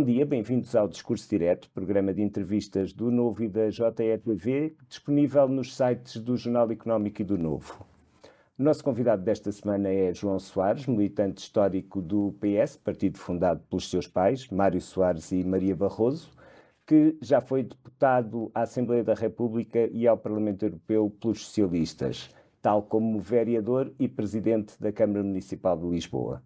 Bom dia, bem-vindos ao Discurso Direto, programa de entrevistas do Novo e da JETV, disponível nos sites do Jornal Económico e do Novo. O nosso convidado desta semana é João Soares, militante histórico do PS, partido fundado pelos seus pais, Mário Soares e Maria Barroso, que já foi deputado à Assembleia da República e ao Parlamento Europeu pelos socialistas, tal como vereador e presidente da Câmara Municipal de Lisboa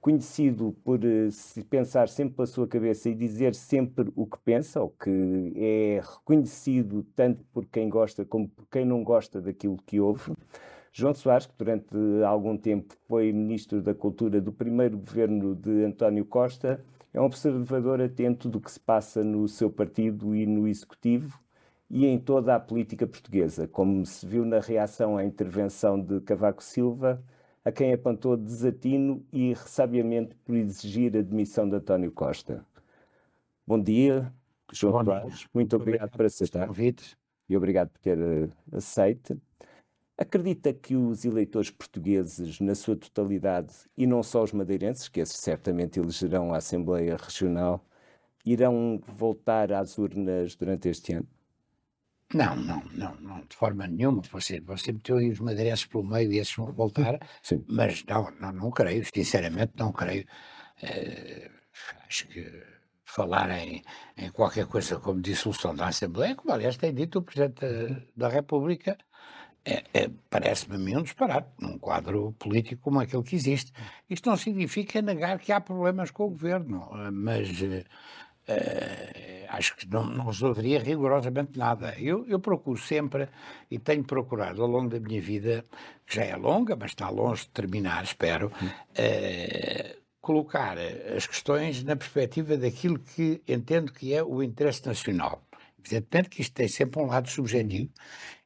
conhecido por uh, pensar sempre pela sua cabeça e dizer sempre o que pensa, ou que é reconhecido tanto por quem gosta como por quem não gosta daquilo que ouve. João Soares, que durante algum tempo foi Ministro da Cultura do primeiro governo de António Costa, é um observador atento do que se passa no seu partido e no Executivo e em toda a política portuguesa, como se viu na reação à intervenção de Cavaco Silva, a quem apontou desatino e ressabiamente por exigir a demissão de António Costa. Bom dia, João Bom Muito, Muito obrigado, obrigado por aceitar. Convite. E obrigado por ter uh, aceito. Acredita que os eleitores portugueses, na sua totalidade, e não só os madeirenses, que esses certamente elegerão a Assembleia Regional, irão voltar às urnas durante este ano? Não, não, não, não, de forma nenhuma. Você, você meteu aí os madeirenses pelo meio e esses vão voltar, Sim. mas não, não, não creio, sinceramente não creio. Uh, acho que falar em, em, qualquer coisa como dissolução da Assembleia, como aliás tem dito o Presidente da, da República, é, é, parece-me a mim um disparate num quadro político como aquele que existe. Isto não significa negar que há problemas com o governo, mas uh, Uh, acho que não, não, resolveria rigorosamente nada. Eu, eu, procuro sempre, e tenho procurado ao longo da minha vida, que já é longa, mas está longe de terminar, espero, uh, colocar as questões na perspectiva daquilo que entendo que é o interesse nacional. Evidentemente que isto tem sempre um lado subjetivo.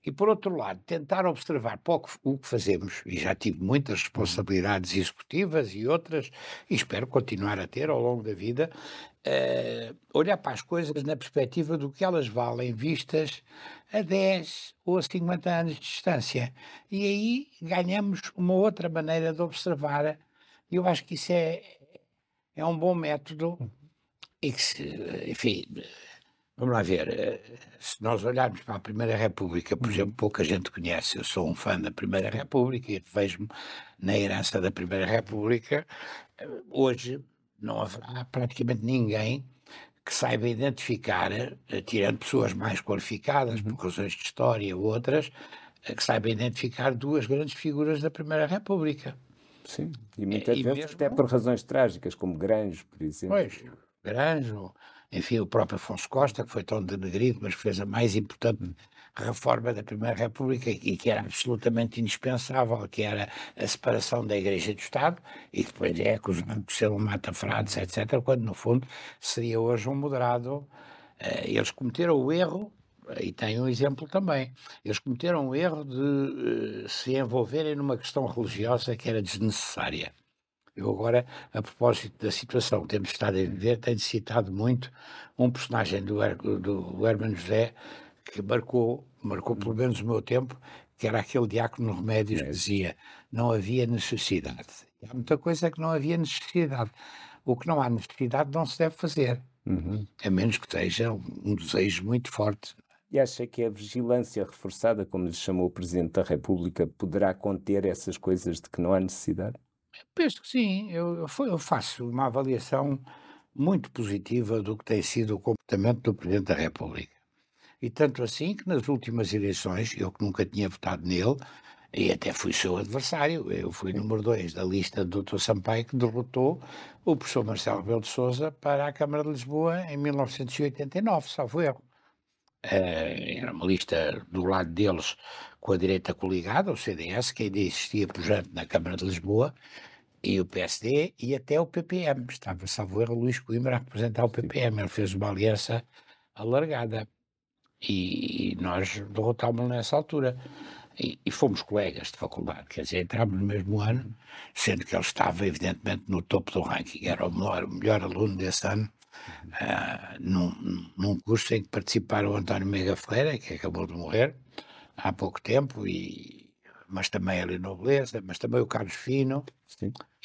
E, por outro lado, tentar observar pouco o que fazemos, e já tive muitas responsabilidades executivas e outras, e espero continuar a ter ao longo da vida, uh, olhar para as coisas na perspectiva do que elas valem vistas a 10 ou a 50 anos de distância. E aí ganhamos uma outra maneira de observar. E eu acho que isso é, é um bom método e que, se, enfim Vamos lá ver, eh, se nós olharmos para a Primeira República, por exemplo, pouca gente conhece, eu sou um fã da Primeira República e vejo-me na herança da Primeira República. Eh, hoje não haverá praticamente ninguém que saiba identificar, eh, tirando pessoas mais qualificadas, por razões de história ou outras, que saiba identificar duas grandes figuras da Primeira República. Sim, e muitas vezes mesmo... até por razões trágicas, como Granjo, por exemplo. Pois, Granjo, enfim, o próprio Afonso Costa, que foi tão denegrido, mas fez a mais importante reforma da Primeira República e que era absolutamente indispensável, que era a separação da Igreja do Estado, e depois é acusado de ser um mata-frades, etc., quando no fundo seria hoje um moderado. Eh, eles cometeram o erro, e tem um exemplo também, eles cometeram o erro de eh, se envolverem numa questão religiosa que era desnecessária. Eu agora, a propósito da situação que temos estado a viver, tenho citado muito um personagem do, Her do Hermano José que marcou, marcou pelo menos o meu tempo, que era aquele diácono Remédios que dizia não havia necessidade. E há muita coisa que não havia necessidade. O que não há necessidade não se deve fazer, uhum. a menos que seja um desejo muito forte. E acha que a vigilância reforçada, como lhe chamou o Presidente da República, poderá conter essas coisas de que não há necessidade? Penso que sim. Eu, eu faço uma avaliação muito positiva do que tem sido o comportamento do Presidente da República. E tanto assim que nas últimas eleições, eu que nunca tinha votado nele, e até fui seu adversário, eu fui número dois da lista do Dr. Sampaio, que derrotou o professor Marcelo Rebelo de Sousa para a Câmara de Lisboa em 1989, salvo erro. Uh, era uma lista do lado deles com a direita coligada, o CDS, que ainda existia pujante na Câmara de Lisboa, e o PSD e até o PPM. Estava, salvo erro, Luís Coimbra a representar o PPM. Ele fez uma aliança alargada. E, e nós derrotámos-lo nessa altura. E, e, fomos colegas de faculdade, quer dizer, entramos no mesmo ano, sendo que ele estava, evidentemente, no topo do ranking. Era o melhor, o melhor aluno desse ano uh, num, num curso em que participaram o António Mega Ferreira, que acabou de morrer há pouco tempo, e, mas também a Leonor Beleza, mas também o Carlos Fino,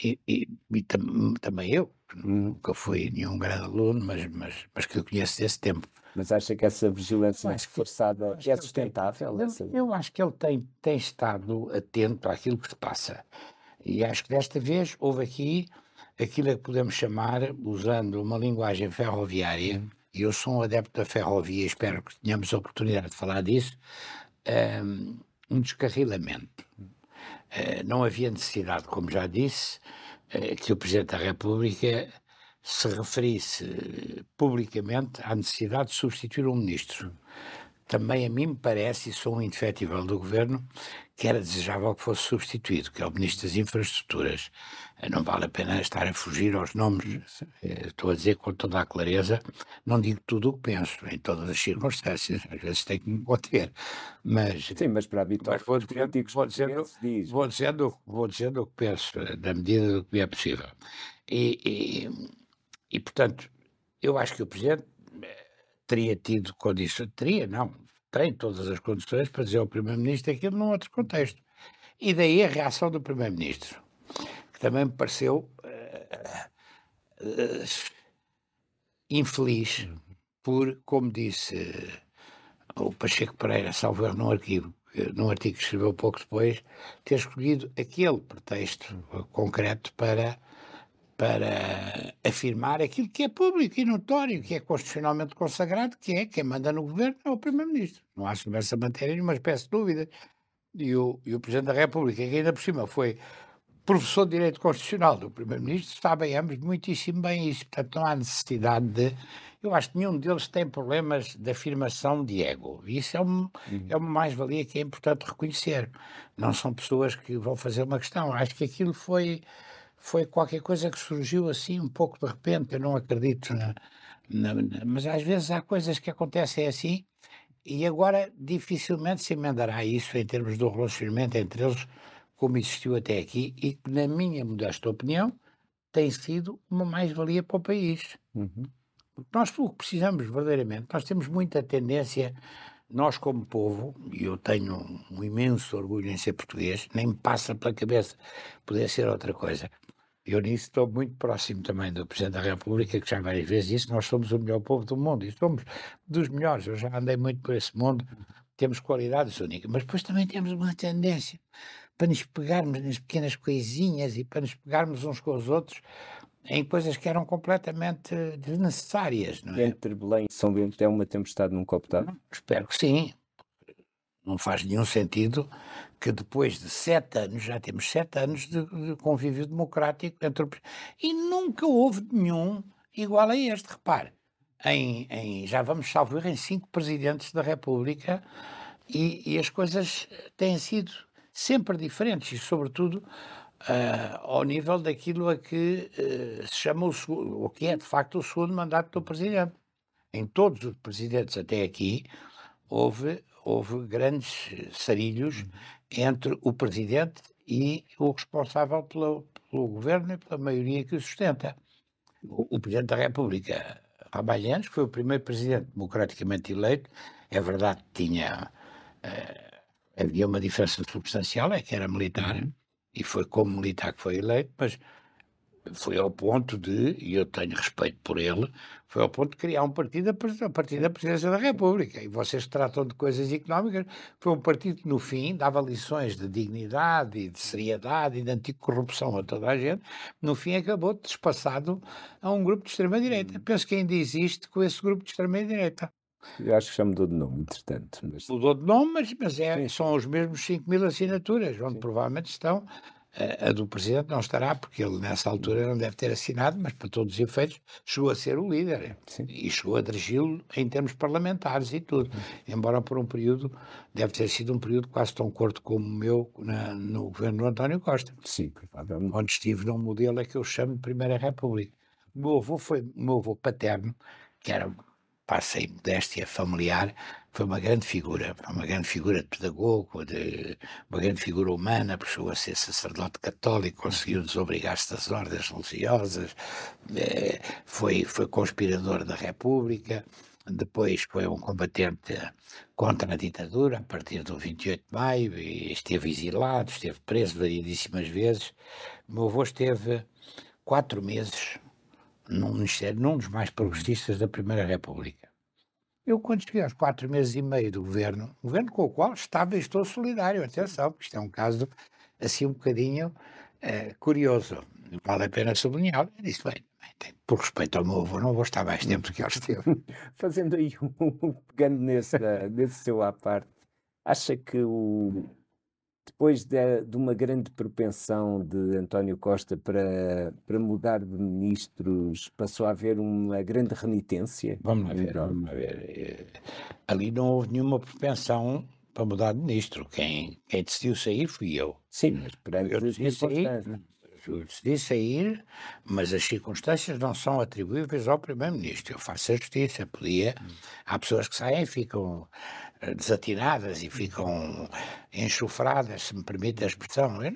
e, e, e tam, também eu. Hum. Nunca fui nenhum grande aluno, mas, mas, mas que eu conheço desse tempo. Mas acha que essa vigilância mais reforçada é sustentável? Eu, eu, acho que ele tem, tem estado atento àquilo que se passa. E acho que desta vez houve aqui aquilo que podemos chamar, usando uma linguagem ferroviária, e eu sou um adepto da ferrovia, espero que tenhamos a oportunidade de falar disso, um, um descarrilamento. Uh, não havia necessidade, como já disse, uh, que o Presidente da República se referisse publicamente à necessidade de substituir um ministro. Também a mim me parece, e sou um indefetível do governo, que era desejável que fosse substituído, que é o Ministro das Infraestruturas. Eh, não vale a pena estar a fugir aos nomes, eh, estou a dizer com toda a clareza, não digo tudo o que penso, em todas as circunstâncias, às vezes tenho que me conter, mas... Sim, mas para habitar mas vou, dizendo, vou, dizendo, diz. vou, dizendo, vou dizendo o que penso, eh, na medida do que é possível. E, e, e, portanto, eu acho que o Presidente teria tido condições, teria, não, tem todas as condições para dizer ao Primeiro-Ministro aquilo num outro contexto. E daí a reação do Primeiro-Ministro, que também me pareceu uh, uh, infeliz, por, como disse o Pacheco Pereira, salvo num arquivo, num artigo que escreveu pouco depois, ter escolhido aquele pretexto concreto para para afirmar aquilo que é público e notório, que é constitucionalmente consagrado, que é quem manda no governo é o Primeiro-Ministro. Não há sobre essa matéria nenhuma espécie de dúvida. E o, e o Presidente da República, que ainda por cima foi professor de Direito Constitucional do Primeiro-Ministro, sabem ambos muitíssimo bem isso. Portanto, não há necessidade de. Eu acho que nenhum deles tem problemas de afirmação de ego. Isso é, um, uhum. é uma mais-valia que é importante reconhecer. Não são pessoas que vão fazer uma questão. Acho que aquilo foi foi qualquer coisa que surgiu assim um pouco de repente, eu não acredito na, na, na, mas às vezes há coisas que acontecem assim e agora dificilmente se emendará isso em termos do relacionamento entre eles como existiu até aqui e que, na minha modesta opinião, tem sido uma mais-valia para o país. Uhum. Porque nós o que precisamos verdadeiramente, nós temos muita tendência, nós como povo, e eu tenho um, um imenso orgulho em ser português, nem me passa pela cabeça poder ser outra coisa, eu nisso estou muito próximo também do Presidente da República, que já várias vezes disse, nós somos o melhor povo do mundo, e somos dos melhores, eu já andei muito por esse mundo, temos qualidades únicas, mas depois também temos uma tendência para nos pegarmos nas pequenas coisinhas e para nos pegarmos uns com os outros em coisas que eram completamente desnecessárias. Não é? Entre Belém e São Bento é uma tempestade num copo d'água? Espero que sim. Não faz nenhum sentido que depois de sete anos, já temos sete anos de, de convívio democrático entre o, e nunca houve nenhum igual a este. Repare, em, em, já vamos salvo em cinco presidentes da República e, e, as coisas têm sido sempre diferentes e, sobretudo, uh, ao nível daquilo a que uh, se chama o, o que é de facto o segundo mandato do presidente. Em todos os presidentes até aqui houve houve grandes sarilhos uhum. entre o presidente e o responsável pelo, pelo governo e pela maioria que o sustenta. O, o presidente da República, Ramalhães, foi o primeiro presidente democraticamente eleito. É verdade que tinha. Uh, havia uma diferença substancial, é que era militar, uhum. e foi como militar que foi eleito, mas foi ao ponto de, e eu tenho respeito por ele, foi ao ponto de criar um partido a partir da presidência da República. E vocês tratam de coisas económicas, foi um partido que no fim dava lições de dignidade e de seriedade e de anticorrupção a toda a gente, no fim acabou despassado a um grupo de extrema-direita. Hum. Penso que ainda existe com esse grupo de extrema-direita. Eu acho que já mudou de nome, entretanto. Mas... Mudou de nome, mas, mas é, são os mesmos 5 mil assinaturas, onde Sim. provavelmente estão a do Presidente não estará, porque ele nessa altura não deve ter assinado, mas para todos os efeitos chegou a ser o líder Sim. e chegou a dirigi-lo em termos parlamentares e tudo. Embora por um período, deve ter sido um período quase tão curto como o meu na, no governo do António Costa. Sim, provavelmente. Onde estive num modelo a que eu chamo de Primeira República. O meu avô foi o meu avô paterno, que era passei modéstia familiar, foi uma grande figura, uma grande figura de pedagogo, de, uma grande figura humana, chegou a ser sacerdote católico, conseguiu desobrigar-se das ordens religiosas, é, foi, foi conspirador da República, depois foi um combatente contra a ditadura a partir do 28 de maio, e esteve exilado, esteve preso variedíssimas vezes. Meu avô esteve quatro meses num ministério, num dos mais progressistas da Primeira República. Eu, quando cheguei aos quatro meses e meio do governo, governo com o qual estava e estou solidário, atenção, porque isto é um caso assim um bocadinho uh, curioso, vale a pena sublinhar, eu disse, bem, por respeito ao meu avô, não vou estar mais tempo que ele esteve. Fazendo aí um, pegando nesse, nesse seu à parte, acha que o, depois de, de, uma grande propensão de António Costa para, para mudar de ministros, passou a haver uma grande renitência? Vamos lá ver, vamos ver. Eh, ali não houve nenhuma propensão para mudar de ministro. Quem, quem decidiu sair fui eu. Sim, mas perante eu decidi sair, eu decidi sair, mas as circunstâncias não são atribuíveis ao Primeiro-Ministro. Eu faço a justiça, podia. Há pessoas que saem e ficam desatinadas e ficam enxofradas, se me permite a expressão. Eu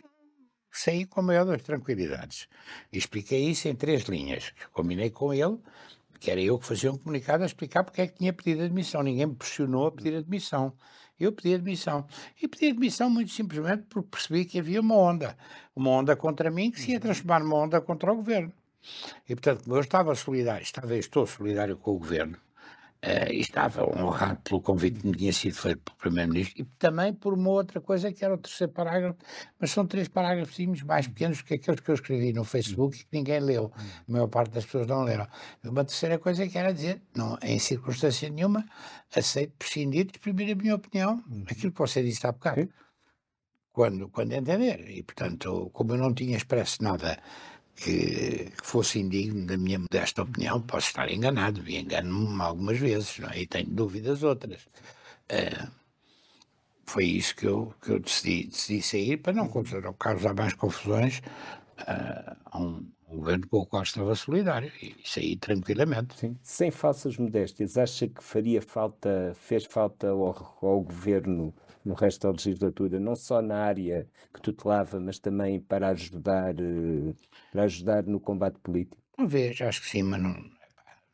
saí com a maior das tranquilidades. E expliquei isso em três linhas. Combinei com ele, que era eu que fazia um comunicado a explicar porque é que tinha pedido admissão. Ninguém me pressionou a pedir admissão. Eu pedi admissão. E pedi admissão muito simplesmente porque percebi que havia uma onda. Uma onda contra mim que se ia transformar numa onda contra o governo. E, portanto, eu estava solidário, estava estou solidário com o governo, Uh, estava honrado pelo convite que me tinha sido feito pelo Primeiro-Ministro e também por uma outra coisa que era o terceiro parágrafo, mas são três parágrafos mais pequenos que aqueles que eu escrevi no Facebook e que ninguém leu. A maior parte das pessoas não leram. E uma terceira coisa que era dizer, não, em circunstância nenhuma, aceito prescindir de exprimir a minha opinião, aquilo que você disse há bocado. Quando, quando entender. E, portanto, como eu não tinha expresso nada que fosse indigno da minha modesta opinião, posso estar enganado, e engano-me algumas vezes, não é? e tenho dúvidas outras. Uh, foi isso que eu, que eu decidi, decidi sair para não causar mais confusões uh, a um, governo com o qual estava solidário e saí tranquilamente. Sim. Sem falsas modéstias, acha que faria falta, fez falta ao, ao governo no resto da legislatura, não só na área que tutelava, mas também para ajudar, eh, para ajudar no combate político? Vejo, acho que sim, mas não,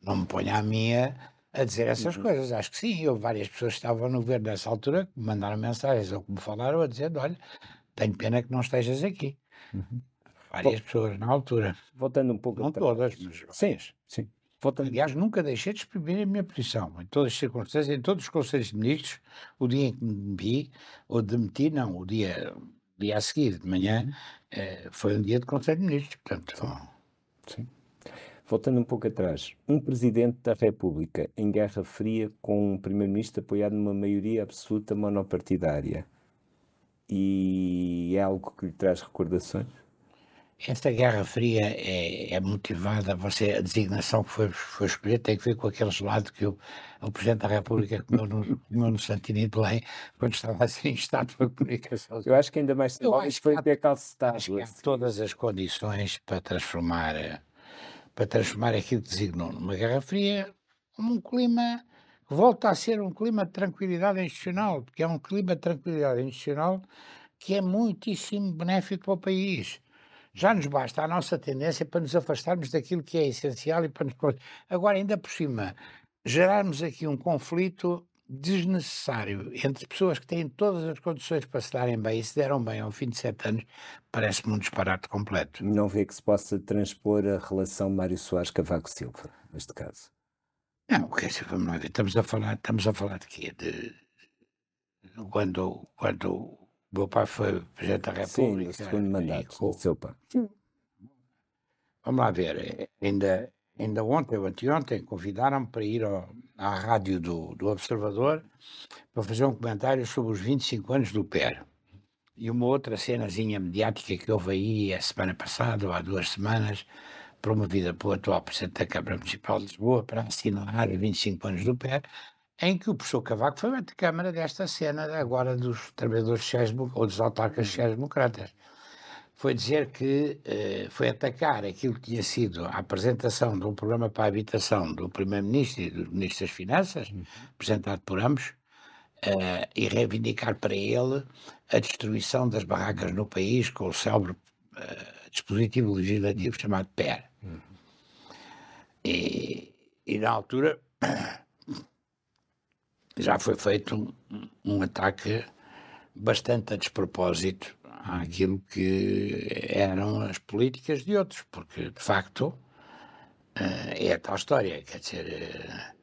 não me ponha a minha a dizer essas uhum. coisas. Acho que sim. Houve várias pessoas que estavam no governo nessa altura que me mandaram mensagens ou que me falaram a dizer: olha, tenho pena que não estejas aqui. Uhum. Várias pessoas na altura. Voltando um pouco. Não todas, mas. Sim, sim. Aliás, nunca deixei de exprimir a minha posição, em todas as circunstâncias, em todos os conselhos de ministros, o dia em que me vi, ou demiti, não, o dia, dia a seguir, de manhã, uhum. eh, foi um dia de conselho de ministros, portanto... Sim. Voltando um pouco atrás, um presidente da República em Guerra Fria com um primeiro-ministro apoiado numa maioria absoluta monopartidária, e é algo que lhe traz recordações? Esta Guerra Fria é, é, motivada, você, a designação que foi, foi escolhida tem que ver com aquele gelado que o, o Presidente da República comeu no, comeu no Santini de Belém, quando estava assim em estado de comunicação. Eu acho que ainda mais simbólico foi ter calcetado. Acho todas as condições para transformar, para transformar aquilo que designou numa Guerra Fria um clima que volta a ser um clima de tranquilidade institucional, porque é um clima de tranquilidade institucional que é muitíssimo benéfico para o país já nos basta a nossa tendência para nos afastarmos daquilo que é essencial e para nos. Agora, ainda por cima, gerarmos aqui um conflito desnecessário entre pessoas que têm todas as condições para se darem bem e se deram bem ao fim de sete anos, parece-me um disparate completo. Não vê que se possa transpor a relação Mário Soares-Cavaco Silva, neste caso? Não, quer dizer, vamos lá ver, estamos a falar, estamos a falar de quê? De, quando, quando meu pai foi Presidente da República. Sim, segundo mandato do seu pai. Vamos lá ver, eh, ainda, ainda ontem ou anteontem convidaram-me para ir ao, à rádio do, do Observador para fazer um comentário sobre os 25 anos do PER. E uma outra cenazinha mediática que houve aí a semana passada, ou há duas semanas, promovida pelo atual Presidente da Câmara Municipal de Lisboa para assinalar 25 anos do PER, em que o professor Cavaco foi de câmara desta cena agora dos trabalhadores sociais ou dos autarcas uhum. sociais-democratas. Foi dizer que eh, foi atacar aquilo que tinha sido a apresentação de um programa para a habitação do Primeiro-Ministro e do Ministro das Finanças, uhum. apresentado por ambos, eh, e reivindicar para ele a destruição das barracas no país com o célebre eh, dispositivo legislativo chamado PER. Uhum. E, e na altura já foi feito um, um ataque bastante a despropósito àquilo que eram as políticas de outros, porque de facto é a tal história, quer dizer,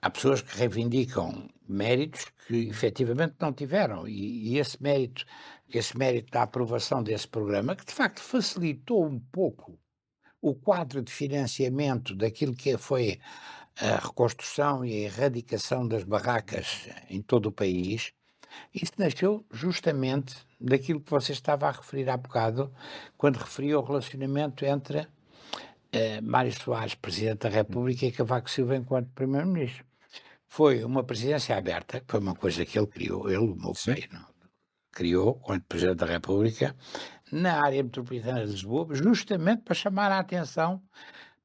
há pessoas que reivindicam méritos que efetivamente não tiveram. E, e, esse mérito, esse mérito da aprovação desse programa, que de facto facilitou um pouco o quadro de financiamento daquilo que foi a reconstrução e a erradicação das barracas em todo o país, isso nasceu justamente daquilo que você estava a referir há bocado, quando referia o relacionamento entre uh, Mário Soares, Presidente da República, e Cavaco Silva enquanto Primeiro-Ministro. Foi uma presidência aberta, que foi uma coisa que ele criou, ele, o meu pai, não, criou, quando Presidente da República, na área metropolitana de Lisboa, justamente para chamar a atenção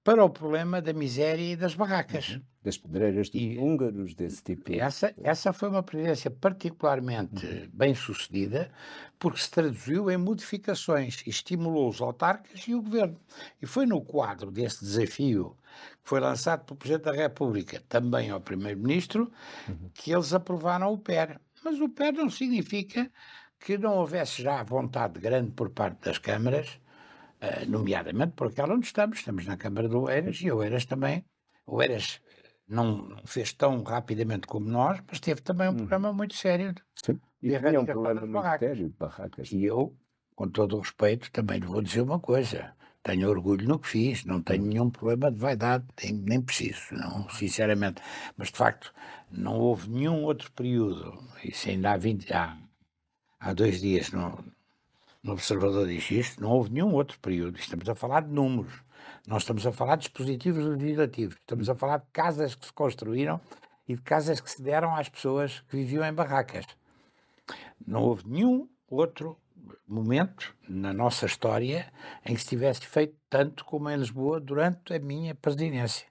para o problema da miséria e das barracas. Uhum. Das pedreiras de e, húngaros, desse tipo. Essa, essa foi uma presidência particularmente uhum. bem sucedida, porque se traduziu em modificações, estimulou os autarcas e o governo. E foi no quadro desse desafio que foi lançado pelo Presidente da República, também ao Primeiro-Ministro, uhum. que eles aprovaram o PER. Mas o PER não significa que não houvesse já vontade grande por parte das câmaras, nomeadamente por aquela onde estamos, estamos na Câmara do Oeiras, e o Oeiras também, o Oeiras não fez tão rapidamente como nós, mas teve também um uhum. programa muito sério Sim. E de tinha um problema muito barracas. sério de barracas. E eu, com todo o respeito, também lhe vou dizer uma coisa. Tenho orgulho no que fiz, não tenho nenhum problema de vaidade, nem, preciso, não, sinceramente. Mas, de facto, não houve nenhum outro período, isso ainda há 20, há há dois dias no, no Observador diz isto, não houve nenhum outro período. Estamos a falar de números, não estamos a falar de dispositivos legislativos, estamos a falar de casas que se construíram e de casas que se deram às pessoas que viviam em barracas. Não houve nenhum outro momento na nossa história em que se tivesse feito tanto como em Lisboa durante a minha presidência.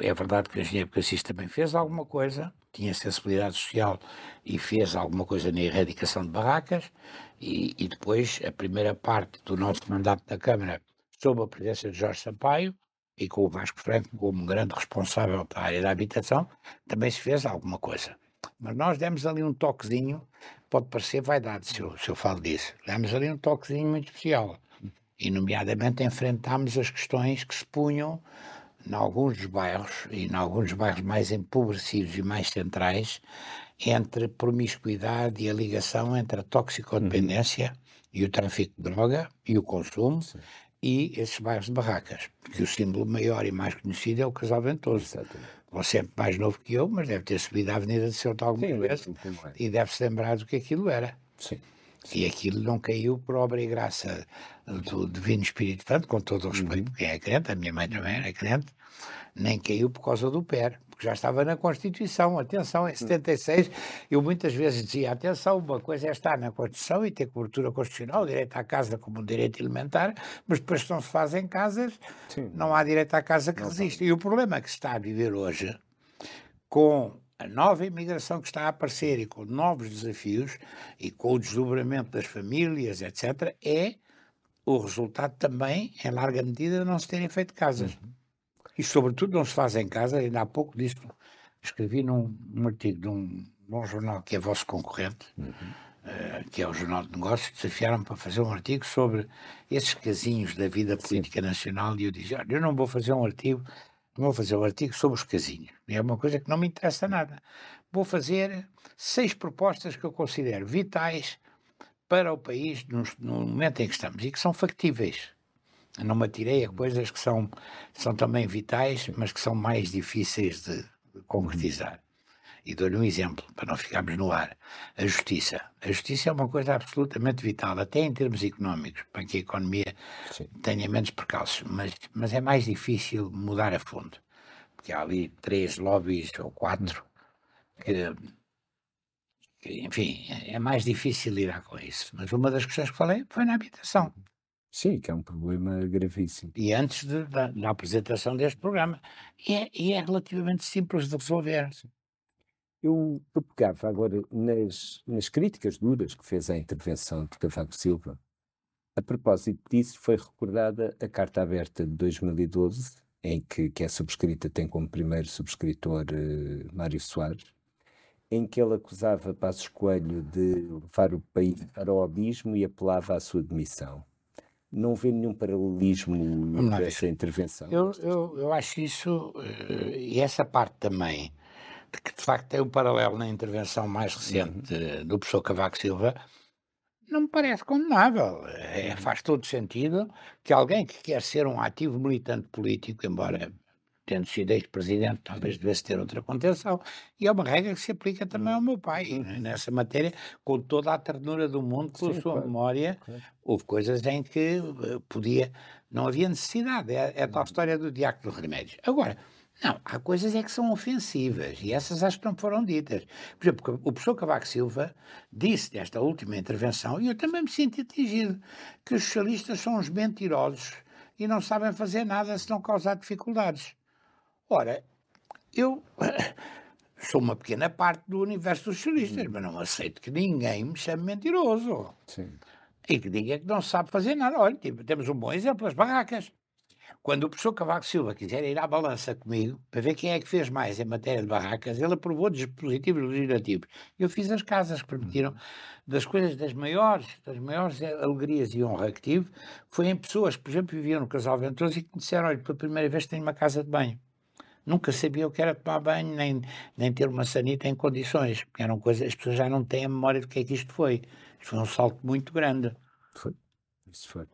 É verdade que o engenheiro Cassis também fez alguma coisa, tinha sensibilidade social e fez alguma coisa na erradicação de barracas, e, e depois a primeira parte do nosso mandato na Câmara, sob a presença de Jorge Sampaio, e com o Vasco Franco como grande responsável da área da habitação, também se fez alguma coisa. Mas nós demos ali um toquezinho, pode parecer vaidade se eu, se eu falo disso, demos ali um toquezinho muito especial. E, nomeadamente, enfrentámos as questões que se punham em alguns dos bairros, e em alguns bairros mais empobrecidos e mais centrais, entre promiscuidade e a ligação entre a toxicodependência uhum. e o tráfico de droga e o consumo Sim. e esses bairros de barracas. Porque o símbolo maior e mais conhecido é o Casal Ventoso. Você é mais novo que eu, mas deve ter subido a Avenida de Ceuta alguma Sim, vez e deve-se lembrar do que aquilo era. Sim. E aquilo não caiu por obra e graça do Divino Espírito Santo, com todo o respeito, uhum. quem é crente, a minha mãe também era crente, nem caiu por causa do PER, porque já estava na Constituição. Atenção, em 76, eu muitas vezes dizia: atenção, uma coisa é estar na Constituição e ter cobertura constitucional, direito à casa como um direito elementar, mas depois que não se fazem casas, Sim. não há direito à casa que resista. E o problema que se está a viver hoje, com a nova imigração que está a aparecer e com novos desafios e com o desdobramento das famílias, etc., é o resultado também, em larga medida, de não se terem feito casas. Uhum. E, sobretudo, não se fazem casas. Ainda há pouco disso escrevi num, num artigo de um, bom jornal que é vosso concorrente, uhum. uh, que é o Jornal de Negócios, desafiaram-me para fazer um artigo sobre esses casinhos da vida política Sim. nacional e eu disse, olha, eu não vou fazer um artigo, vou fazer um artigo sobre os casinhos. É uma coisa que não me interessa nada. Vou fazer seis propostas que eu considero vitais para o país no, no momento em que estamos e que são factíveis. Não me atirei a coisas que são, são também vitais, mas que são mais difíceis de concretizar. E dou-lhe um exemplo, para não ficarmos no ar. A justiça. A justiça é uma coisa absolutamente vital, até em termos económicos, para que a economia Sim. tenha menos percalços, mas, mas é mais difícil mudar a fundo. Porque há ali três lobbies ou quatro que enfim, é mais difícil lidar com isso. Mas uma das questões que falei foi na habitação. Sim, que é um problema gravíssimo. E antes de, da, da, apresentação deste programa. E é, e é relativamente simples de resolver. Eu, pegava agora nas, nas críticas duras que fez à intervenção de Cavaco Silva. A propósito disso, foi recordada a Carta Aberta de 2012, em que, que é subscrita, tem como primeiro subscritor uh, Mário Soares, em que ele acusava Passos Coelho de levar o país para o abismo e apelava à sua demissão. não vê nenhum paralelismo nessa intervenção? Eu, eu, eu acho isso, uh, e essa parte também, que de facto tem um paralelo na intervenção mais recente uhum. do professor Cavaco Silva, não me parece condenável. É, uhum. faz todo sentido que alguém que quer ser um ativo militante político, embora tendo sido ex-presidente, talvez devesse ter outra contenção, e é uma regra que se aplica também ao meu pai, uhum. nessa matéria, com toda a ternura do mundo, pela Sim, sua claro, memória, claro. houve coisas em que eh, podia, não havia necessidade, é, é a tal história do diácono de remédios. Agora, não, há coisas é que são ofensivas e essas acho que não foram ditas. Por exemplo, o professor Cavaco Silva disse nesta última intervenção, e eu também me senti atingido, que os socialistas são uns mentirosos e não sabem fazer nada se não causar dificuldades. Ora, eu sou uma pequena parte do universo dos socialistas, hum. mas não aceito que ninguém me chame mentiroso. Sim. E que diga que não sabe fazer nada. Olha, temos um bom exemplo, as barracas. Quando o professor Cavaco Silva quiser ir à balança comigo para ver quem é que fez mais em matéria de barracas, ele aprovou dispositivos legislativos. Eu fiz as casas que permitiram, hum. das coisas das maiores, das maiores alegrias e honra que tive, foi em pessoas que, por exemplo, viviam no Casal Ventoso e que me disseram, olha, pela primeira vez tenho uma casa de banho. Nunca sabia o que era tomar banho, nem, nem ter uma sanita em condições, porque eram coisas, as pessoas já não têm a memória do que é que isto foi. Isto foi um salto muito grande. Foi, isso foi.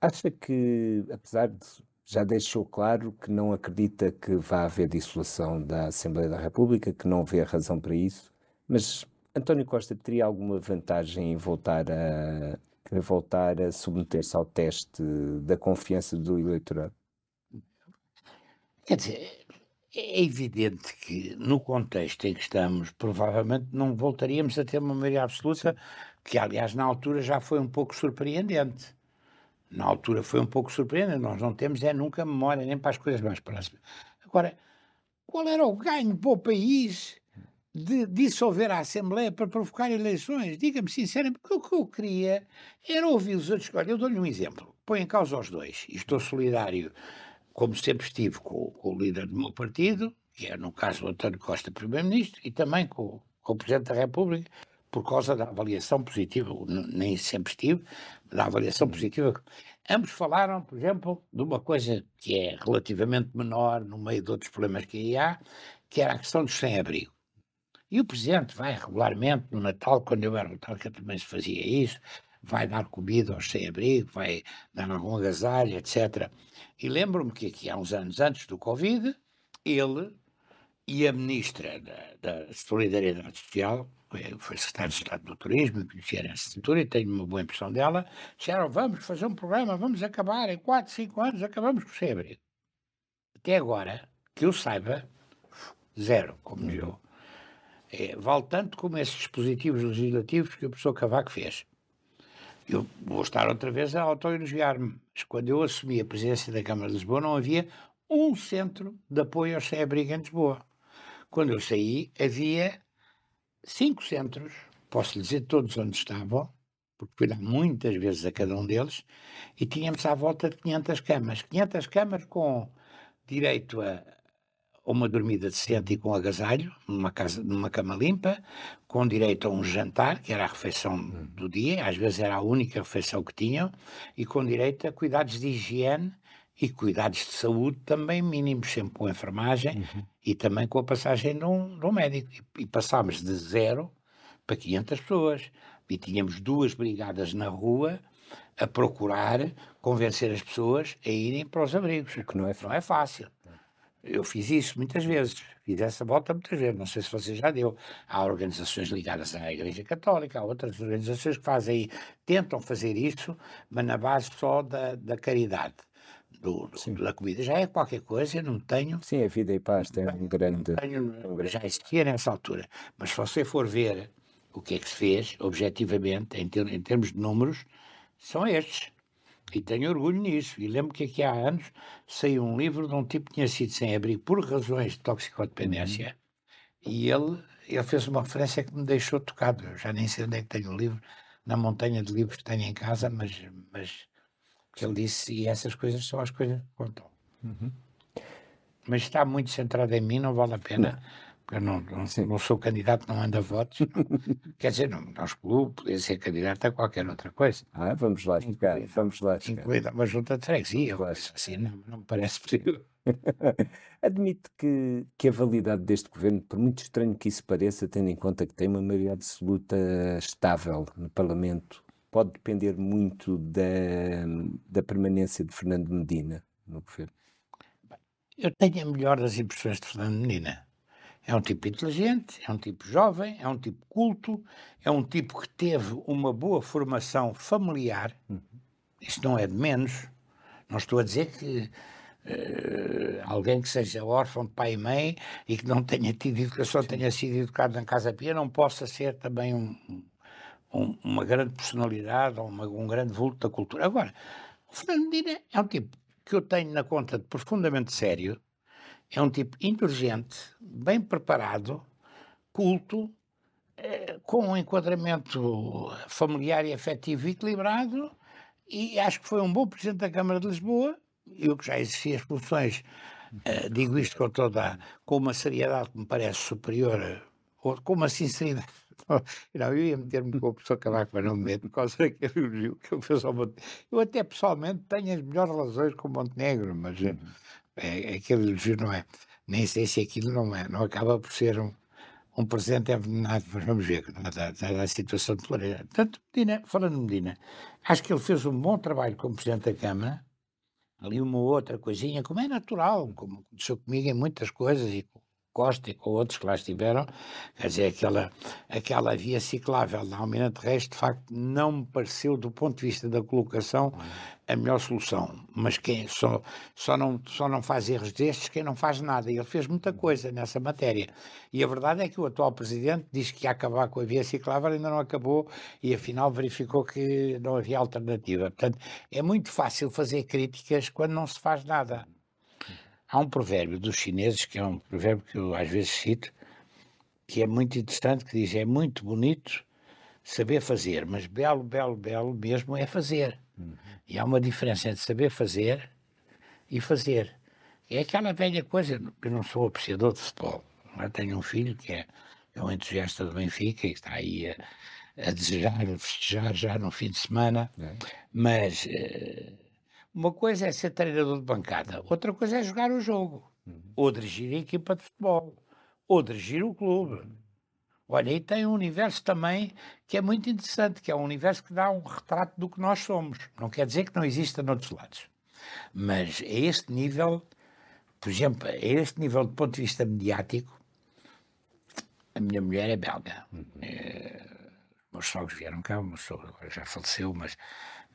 Acha que, apesar de já deixou claro que não acredita que vá haver dissolução da Assembleia da República, que não vê razão para isso, mas António Costa teria alguma vantagem em voltar a, a voltar a submeter-se ao teste da confiança do eleitorado? Quer dizer, é evidente que no contexto em que estamos, provavelmente não voltaríamos a ter uma maioria absoluta, que aliás na altura já foi um pouco surpreendente. Na altura foi um pouco surpreendente, nós não temos é nunca memória nem para as coisas mais próximas. Agora, qual era o ganho para o país de dissolver a Assembleia para provocar eleições? Diga-me sinceramente, porque o que eu queria era ouvir os outros. Olha, eu dou-lhe um exemplo. Põe em causa os dois, e estou solidário como sempre estive com, com, o líder do meu partido, que é, no caso, o António Costa, Primeiro-Ministro, e também com, com, o Presidente da República, por causa da avaliação positiva, nem sempre estive, da avaliação positiva. Ambos falaram, por exemplo, de uma coisa que é relativamente menor no meio de outros problemas que há, que era a questão dos sem-abrigo. E o Presidente vai regularmente no Natal, quando eu era Natal, que também se fazia isso, vai dar comida aos sem-abrigo, vai dar algum agasalho, etc. E lembro-me que aqui há uns anos antes do Covid, ele e a Ministra da, da Solidariedade Social, foi secretário de Estado do Turismo, conhecia essa altura e tenho uma boa impressão dela, disseram, vamos fazer um programa, vamos acabar, em 4, 5 anos acabamos com o sem-abrigo. Até agora, que eu saiba, zero, como uhum. eu. É, vale tanto como esses dispositivos legislativos que o professor Cavaco fez. Eu vou estar outra vez a autoelogiar-me, mas quando eu assumi a presidência da Câmara de Lisboa não havia um centro de apoio aos sem-abrigo em Lisboa. Quando eu saí, havia cinco centros, posso lhe dizer todos onde estavam, porque fui lá muitas vezes a cada um deles, e tínhamos à volta de 500 camas. 500 camas com direito a uma dormida decente e com agasalho, numa, casa, numa cama limpa, com direito a um jantar, que era a refeição hum. do dia, às vezes era a única refeição que tinham, e com direito a cuidados de higiene e cuidados de saúde também mínimos, sempre com enfermagem uhum. e também com a passagem de um, de um médico. E, e passámos de zero para 500 pessoas. E tínhamos duas brigadas na rua a procurar convencer as pessoas a irem para os abrigos. O que não é, não é fácil. Eu fiz isso muitas vezes, fiz essa volta muitas vezes, não sei se você já deu. Há organizações ligadas à Igreja Católica, há outras organizações que fazem, tentam fazer isso, mas na base só da, da caridade. Do, do, da comida já é qualquer coisa, eu não tenho. Sim, a vida e paz tem um grande. Tenho, já existia nessa altura, mas se você for ver o que é que se fez, objetivamente, em, ter, em termos de números, são estes. E tenho orgulho nisso. E lembro que aqui há anos saiu um livro de um tipo que tinha sido sem abrigo por razões de toxicodependência. Uhum. E ele, ele fez uma referência que me deixou tocado. Eu já nem sei onde é que tenho o livro, na montanha de livros que tenho em casa, mas, mas que ele disse, e essas coisas são as coisas que contam. Uhum. Mas está muito centrado em mim, não vale a pena. Não porque eu não, não, não sou candidato, não anda votos. Quer dizer, não, não excluo, podia ser candidato a qualquer outra coisa. Ah, vamos lá chegar, vamos lá. Incluída uma junta de freguesia, assim, não, não me parece possível. Admite que, que a validade deste governo, por muito estranho que isso pareça, tendo em conta que tem uma maioria absoluta estável no Parlamento, pode depender muito da, da permanência de Fernando Medina no governo? Eu tenho a melhor das impressões de Fernando Medina. É um tipo inteligente, é um tipo jovem, é um tipo culto, é um tipo que teve uma boa formação familiar. Uhum. Isso não é de menos. Não estou a dizer que uh, alguém que seja órfão de pai e mãe e que não tenha tido educação, tenha sido educado na Casa Pia, não possa ser também um, um, uma grande personalidade ou uma, um grande vulto da cultura. Agora, o Fernando Medina é um tipo que eu tenho na conta de profundamente sério, é um tipo inteligente, bem preparado, culto, eh, com um enquadramento familiar e afetivo equilibrado, e acho que foi um bom presidente da Câmara de Lisboa. Eu que já exerci as funções, eh, digo isto com toda com uma seriedade que me parece superior, ou com uma sinceridade não, eu ia meter-me com o professor Cavaco, mas não me meto por causa daquele elogio que ele fez ao Montenegro. Eu até pessoalmente tenho as melhores relações com o Montenegro, mas eh, uhum. é, é, aquele elogio não é. Nem sei se aquilo não é, não acaba por ser um, um presente envenenado, mas vamos ver, da, situação de Floreira. Portanto, Medina, falando de Medina, acho que ele fez um bom trabalho como Presidente da Câmara, ali uma outra coisinha, como é natural, como aconteceu comigo em muitas coisas e Costa e com outros que lá estiveram, quer dizer, aquela, aquela via ciclável da Almirante Reis, de facto, não me pareceu, do ponto de vista da colocação, a melhor solução. Mas quem só, só, não, só não faz erros destes quem não faz nada. Ele fez muita coisa nessa matéria. E a verdade é que o atual presidente diz que ia acabar com a via ciclável, ainda não acabou, e afinal verificou que não havia alternativa. Portanto, é muito fácil fazer críticas quando não se faz nada. Há um provérbio dos chineses, que é um provérbio que eu às vezes cito, que é muito interessante, que diz, é muito bonito saber fazer, mas belo, belo, belo mesmo é fazer. Uhum. E há uma diferença entre saber fazer e fazer. É aquela velha coisa, eu não sou apreciador de futebol, eu tenho um filho que é, é um entusiasta do Benfica e está aí a, a desejar, a festejar já no fim de semana, é. mas... Uh, uma coisa é ser treinador de bancada, outra coisa é jogar o jogo, uhum. ou dirigir a equipa de futebol, ou dirigir o clube. Olha, e tem um universo também que é muito interessante, que é um universo que dá um retrato do que nós somos. Não quer dizer que não exista noutros lados. Mas a este nível, por exemplo, a este nível do ponto de vista mediático, a minha mulher é belga. Uhum. É, meus sogros vieram cá, o meu sogro já faleceu, mas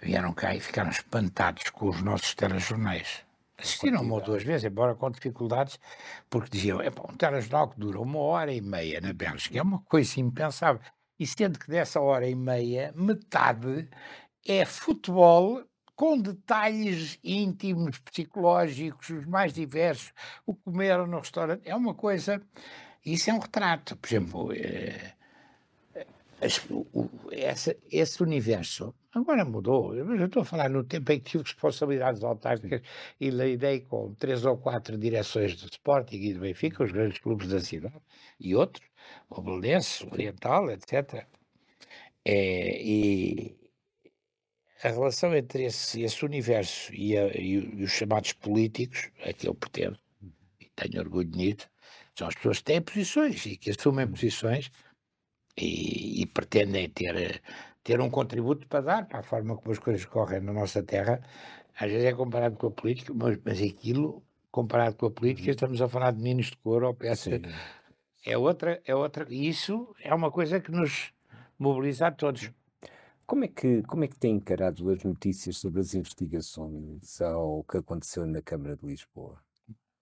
vieram cá e ficaram espantados com os nossos telejornais. Assistiram uma ou duas vezes, embora com dificuldades, porque diziam, é um telejornal que dura uma hora e meia na Bélgica, é uma coisa impensável. E sendo que dessa hora e meia, metade é futebol com detalhes íntimos, psicológicos, os mais diversos, o que comeram no restaurante, é uma coisa, isso é um retrato. Por exemplo, essa, esse universo agora mudou. Eu estou a falar no tempo em que tive responsabilidades autárquicas e lidei com três ou quatro direções do Sporting e do Benfica, os grandes clubes da cidade, e outros, o Belenense, o Oriental, etc. É, e a relação entre esse, esse universo e, a, e, os chamados políticos, a que eu pretendo, e tenho orgulho nisso, são as pessoas que têm posições e que assumem posições e, e, pretendem ter, ter um contributo para dar para a forma como as coisas correm na nossa terra. Às vezes é comparado com a política, mas, mas aquilo, comparado com a política, uhum. estamos a falar de meninos de cor ou peças. É outra, é outra. E isso é uma coisa que nos mobiliza a todos. Como é, que, como é que tem encarado as notícias sobre as investigações ao que aconteceu na Câmara de Lisboa?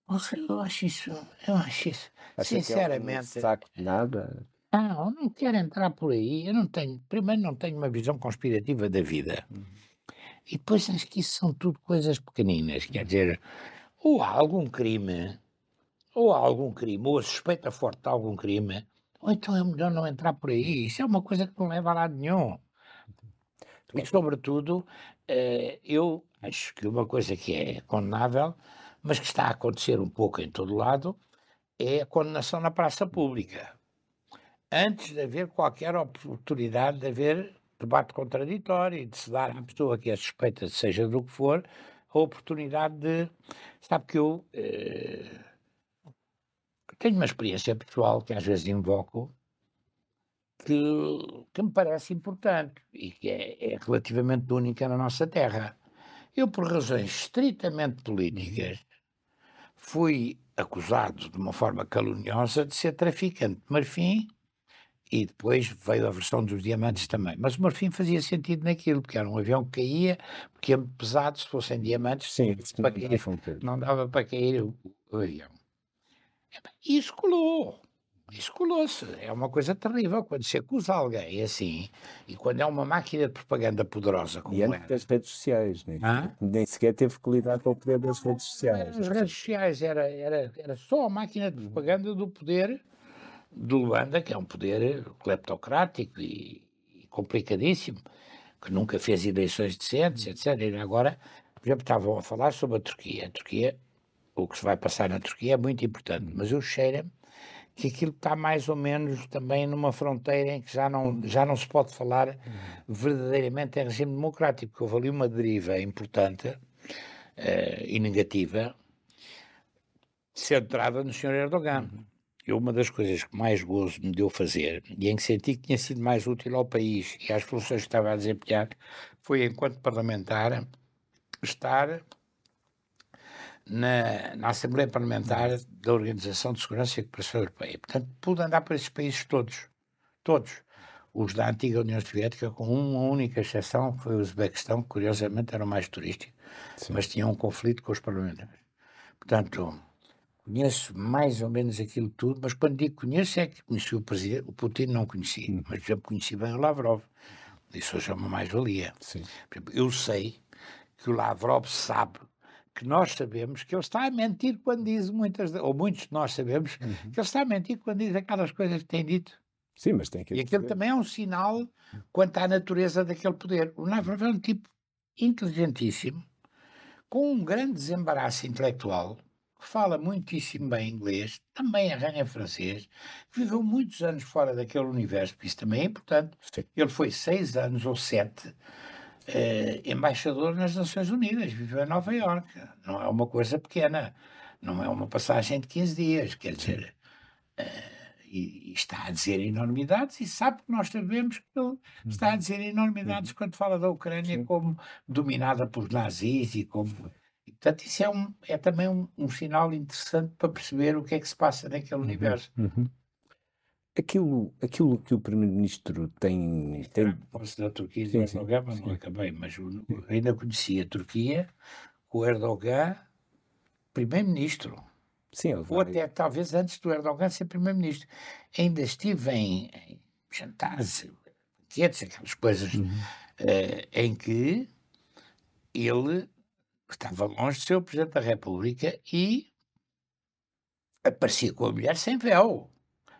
Eu acho isso, eu acho isso, Acha sinceramente. Que é um saco de nada? Não, não quero entrar por aí. Eu não tenho, primeiro não tenho uma visão conspirativa da vida. Uhum. E depois acho que isso são tudo coisas pequeninas. Quer dizer, ou há algum crime, ou há algum crime, ou a suspeita forte de algum crime, ou então é melhor não entrar por aí. Isso é uma coisa que não leva a lado nenhum. E, sobretudo, eh, eu acho que uma coisa que é condenável, mas que está a acontecer um pouco em todo lado, é a condenação na praça pública. Antes de haver qualquer oportunidade de haver debate contraditório e de se dar à pessoa que é suspeita, seja do que for, a oportunidade de. Sabe que eu eh, tenho uma experiência pessoal que às vezes invoco que, que me parece importante e que é, é relativamente única na nossa terra. Eu, por razões estritamente políticas, fui acusado de uma forma caluniosa de ser traficante de marfim e depois veio a versão dos diamantes também. Mas o marfim fazia sentido naquilo, porque era um avião que caía, porque pesado, se fossem diamantes, Sim, para cair, não dava para cair o, o avião. E isso colou. Isso colou-se. É uma coisa terrível quando se acusa alguém assim, e quando é uma máquina de propaganda poderosa como e antes das redes sociais, né? nem sequer teve que lidar com o poder das redes sociais. As redes sociais era, era, era só a máquina de propaganda do poder do Luanda, que é um poder cleptocrático e, e complicadíssimo, que nunca fez eleições decentes, etc. E agora, por exemplo, estavam a falar sobre a Turquia. A Turquia, o que se vai passar na Turquia é muito importante, mas eu cheiro que aquilo está mais ou menos também numa fronteira em que já não, já não se pode falar verdadeiramente em regime democrático, porque houve ali uma deriva importante uh, e negativa centrada no Sr. Erdogan. Eu, uma das coisas que mais gozo me deu fazer e em que senti que tinha sido mais útil ao país e às funções que estava a desempenhar foi, enquanto parlamentar, estar na, na Assembleia Parlamentar da Organização de Segurança e Cooperação Europeia. Portanto, pude andar por esses países todos, todos. Os da antiga União Soviética, com uma única exceção, que foi o Uzbequistão, que curiosamente era o mais turístico, Sim. mas tinha um conflito com os parlamentares. Portanto, conheço mais ou menos aquilo tudo, mas quando digo conheço é que conheci o presidente, o Putin não conhecia, hum. mas já conheci bem o Lavrov. Isso hoje é uma mais-valia. Eu sei que o Lavrov sabe que nós sabemos que ele está a mentir quando diz muitas, ou muitos de nós sabemos uhum. que ele está a mentir quando diz aquelas coisas que tem dito. Sim, mas tem que. E aquilo também é um sinal quanto à natureza daquele poder. O Lavrov é um tipo inteligentíssimo, com um grande desembaraço intelectual, fala muitíssimo bem inglês, também arranha francês, viveu muitos anos fora daquele universo, porque isso também é importante. Ele foi seis anos ou sete eh, embaixador nas Nações Unidas, viveu em Nova Iorque. Não é uma coisa pequena, não é uma passagem de 15 dias, quer dizer, eh, e, e, está a dizer enormidades e sabe que nós sabemos que ele está a uhum. dizer enormidades uhum. quando fala da Ucrânia Sim. como dominada por nazis e como... E, portanto, isso é, um, é também um, um, sinal interessante para perceber o que é que se passa naquele uhum. universo. Uhum. Aquilo, aquilo que o Primeiro-Ministro tem. tem... Posso da Turquia sim, sim, Erdogan, não acabei, mas ainda conhecia a Turquia com o Erdogan Primeiro-Ministro. Sim, Ou até talvez antes do Erdogan ser Primeiro-Ministro. Ainda estive em, em jantares, banquetes, aquelas coisas uhum. uh, em que ele estava longe de ser o Presidente da República e aparecia com a mulher sem véu.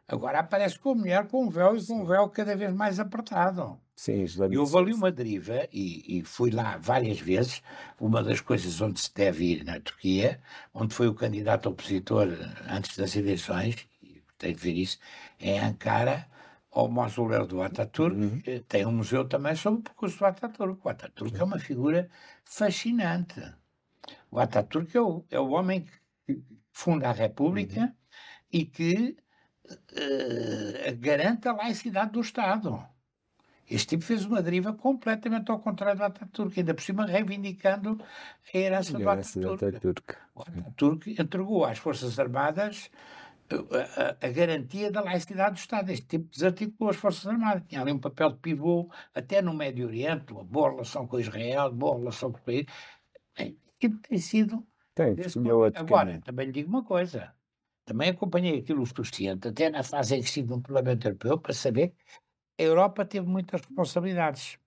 Agora aparece com a mulher com um véu e com um véu cada vez mais apertado. Sim, e houve ali uma deriva, e, e, fui lá várias vezes. Uma das coisas onde se deve ir na Turquia, onde foi o candidato opositor antes das eleições, e tem de ver isso, é Ankara, ao mausoléu do Ataturk. Uhum. Tem um museu também sobre o percurso do Ataturk. O Ataturk é uma figura fascinante. O Ataturk é o, é o homem que funda a República uhum. e que uh, garante a laicidade do Estado. Este tipo fez uma deriva completamente ao contrário do Ataturk, ainda por cima reivindicando a herança do Ataturk. O Ataturk entregou às Forças Armadas eh, a, a, garantia da laicidade do Estado. Este tipo desarticulou as Forças Armadas. Tinha ali um papel de pivô, até no Médio Oriente, uma boa relação com Israel, boa relação com o país. Aquilo tem sido. Tem, Agora, também lhe digo uma coisa: também acompanhei aquilo o suficiente, até na fase em que estive no Parlamento Europeu, para saber que a Europa teve muitas responsabilidades.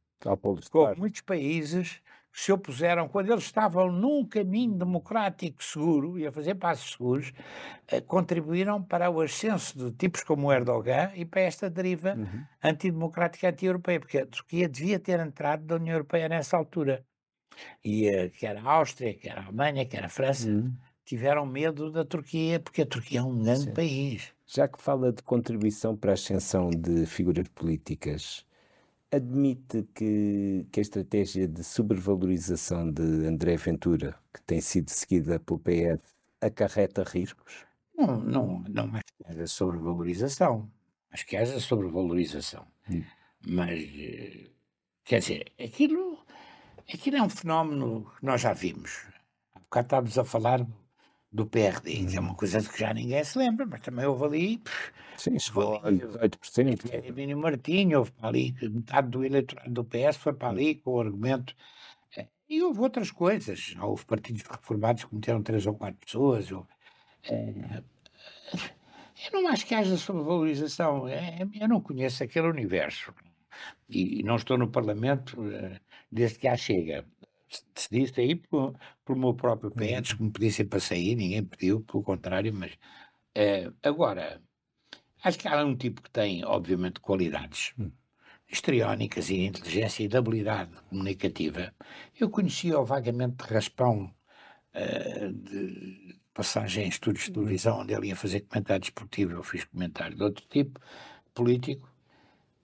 Com muitos países se opuseram, quando eles estavam num caminho democrático seguro e a fazer passos seguros, eh, contribuíram para o ascenso de tipos como Erdogan e para esta deriva uhum. antidemocrática anti-europeia, porque a Turquia devia ter entrado da União Europeia nessa altura. E uh, quer a Áustria, quer a Alemanha, quer a França, uhum tiveram medo da Turquia, porque a Turquia é um grande Sim. país. Já que fala de contribuição para a ascensão de figuras políticas, admite que, que a estratégia de sobrevalorização de André Ventura, que tem sido seguida pelo PS, acarreta riscos? Não, não, não acho que haja sobrevalorização. Acho que haja sobrevalorização. Hum. Mas, eh, quer dizer, aquilo, aquilo é um fenómeno que nós já vimos. Há bocado estávamos a falar do PRD, hum. é uma coisa que já ninguém se lembra, mas também houve ali. Sim, chegou a 18%. Hermínio Martinho, houve para ali, metade do eleitorado do PS foi para ali com o argumento. Eh, e houve outras coisas. Houve partidos reformados que meteram três ou quatro pessoas. É, eu não acho que haja sobrevalorização. É, eu não conheço aquele universo. E, não estou no Parlamento eh, desde que há chega. Decidi sair por, por meu próprio pé, antes que me pedissem para sair, ninguém pediu, pelo contrário, mas é, agora acho que há um tipo que tem, obviamente, qualidades hum. histriónicas e de inteligência e de habilidade comunicativa. Eu conhecia-o vagamente de raspão uh, de passagem em estúdios de televisão, onde ele ia fazer comentário esportivo, eu fiz comentário de outro tipo, político.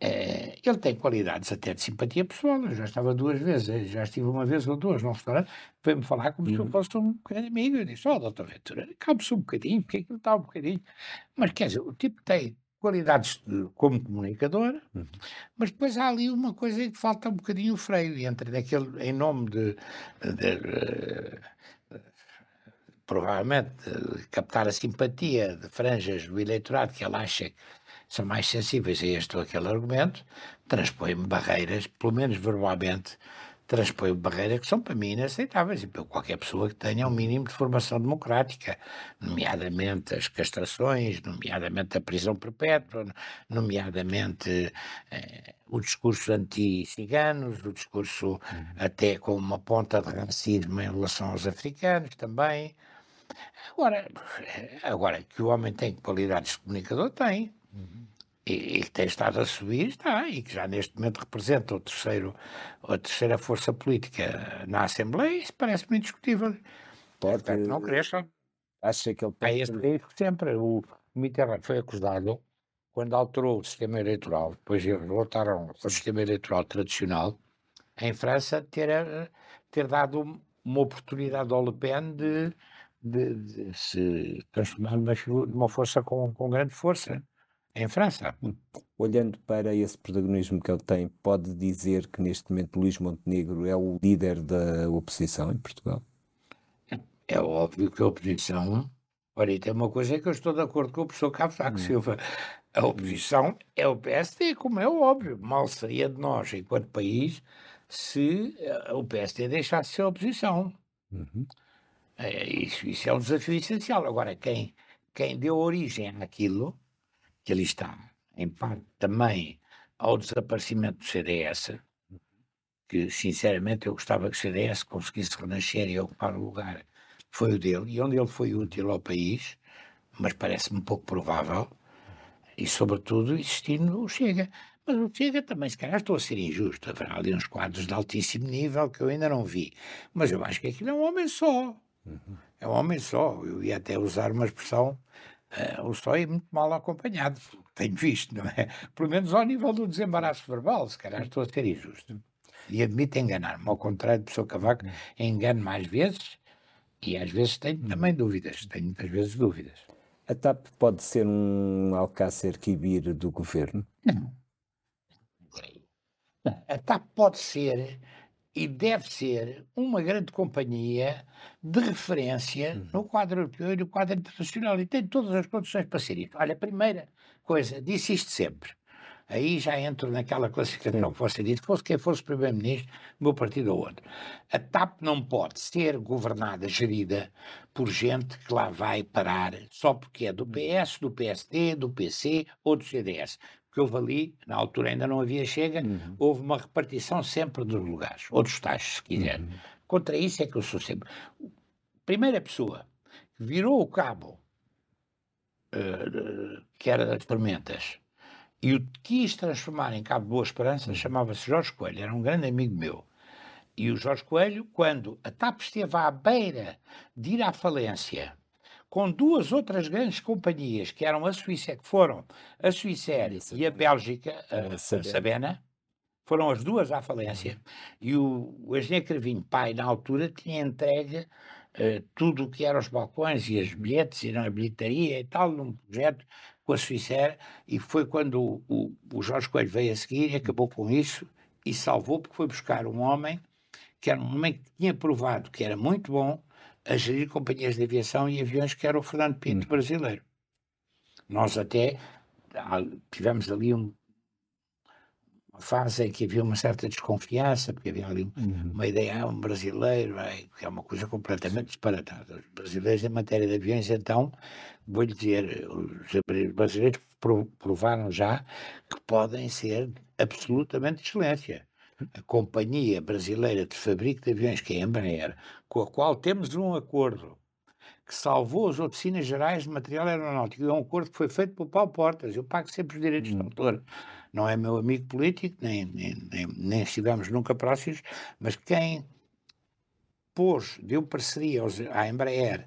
É, ele tem qualidades até de simpatia pessoal. Eu já estava duas vezes, já estive uma vez ou duas num restaurante, veio-me falar como uhum. se eu uhum. fosse um grande amigo. Eu disse: Ó, oh, doutor Ventura, calme-se um bocadinho, porque aquilo está um bocadinho. Mas quer dizer, o tipo tem qualidades de, como comunicador, uhum. mas depois há ali uma coisa que falta um bocadinho o freio, entre naquele, em nome de, de, de provavelmente captar a simpatia de franjas do eleitorado que ele acha que são mais sensíveis a este ou aquele argumento, transpõe-me barreiras, pelo menos verbalmente, transpõe barreiras que são para mim inaceitáveis e para qualquer pessoa que tenha um mínimo de formação democrática, nomeadamente as castrações, nomeadamente a prisão perpétua, nomeadamente eh, o discurso anti-ciganos, o discurso uhum. até com uma ponta de racismo em relação aos africanos também. Agora, agora que o homem tem qualidades de comunicador, tem. Uhum. E, que tem estado a subir, está, e que já neste momento representa o terceiro, a terceira força política na Assembleia, isso parece-me indiscutível. Pode, que não cresça. Acha que ele pode... É esse risco sempre. O Mitterrand foi acusado, quando alterou o sistema eleitoral, depois eles voltaram ao sistema eleitoral tradicional, em França, ter, ter dado uma oportunidade ao Le Pen de de, de se transformar numa, numa força com, com grande força em França. Hum. Olhando para esse protagonismo que ele tem, pode dizer que neste momento Luís Montenegro é o líder da oposição em Portugal? É óbvio que a oposição. Ora, tem uma coisa que eu estou de acordo com o professor Cavaco hum. Silva. A oposição é o PSD, como é óbvio. Mal seria de nós, enquanto país, se eh, o PSD deixasse de ser oposição. Uhum. É, isso, isso é um desafio essencial. Agora, quem, quem deu origem àquilo, que ali está, em parte também ao desaparecimento do CDS, que sinceramente eu gostava que o CDS conseguisse renascer e ocupar o lugar, foi o dele, e onde ele foi útil ao país, mas parece-me pouco provável, e sobretudo existindo o Chega. Mas o Chega também, se calhar estou a ser injusto, haverá ali uns quadros de altíssimo nível que eu ainda não vi, mas eu acho que aquilo é um homem só. Uhum. É um homem só. Eu ia até usar uma expressão, uh, o só é muito mal acompanhado, tenho visto, não é? Pelo menos ao nível do desembaraço verbal, se calhar estou a ser injusto. E admito enganar-me, ao contrário de pessoa Cavaco, uhum. engano mais vezes e às vezes tenho também dúvidas, tenho muitas vezes dúvidas. A TAP pode ser um alcácer quibir do governo? Não. A TAP pode ser e deve ser uma grande companhia de referência uhum. no quadro europeu e no quadro internacional e tem todas as condições para ser isso. Olha, a primeira coisa, disse isto sempre. Aí já entro naquela classificação que você disse, fosse quem fosse primeiro-ministro, meu partido ou outro. A TAP não pode ser governada, gerida por gente que lá vai parar só porque é do PS, do PSD, do PC ou do CDS que houve ali, na altura ainda não havia Chega, uhum. houve uma repartição sempre dos lugares, ou dos taxos, se quiser. Uhum. Contra isso é que eu sou sempre. Primeira pessoa que virou o cabo, uh, que era das tormentas, e o quis transformar em Cabo Boa Esperança, uhum. chamava-se Jorge Coelho, era um grande amigo meu. E o Jorge Coelho, quando a TAP esteve à beira de ir à falência, com duas outras grandes companhias, que eram a Suíça, que foram a Suíça e a Bélgica, a, a Sabena, foram as duas à falência. E o, o engenheiro Cravinho Pai, na altura, tinha entregue uh, tudo o que eram os balcões e as bilhetes e a bilheteria e tal, num projeto com a Suíça, e foi quando o, o, o Jorge Coelho veio a seguir e acabou com isso e salvou, porque foi buscar um homem que era um homem que tinha provado que era muito bom a gerir companhias de aviação e aviões, que era o Fernando Pinto hum. brasileiro. Nós até tivemos ali um, uma fase em que havia uma certa desconfiança, porque havia ali uhum. uma ideia, ah, um brasileiro, que é uma coisa completamente disparatada. Os brasileiros, em matéria de aviões, então, vou-lhe dizer, os brasileiros provaram já que podem ser absolutamente excelência a Companhia Brasileira de Fabrico de Aviões, que é a Embraer, com a qual temos um acordo que salvou as oficinas gerais de material aeronáutico. É um acordo que foi feito pelo Paulo Portas. Eu pago sempre os direitos de hum. autor. Não é meu amigo político, nem, nem, nem, nem estivemos nunca próximos, mas quem pôs, deu parceria aos, à Embraer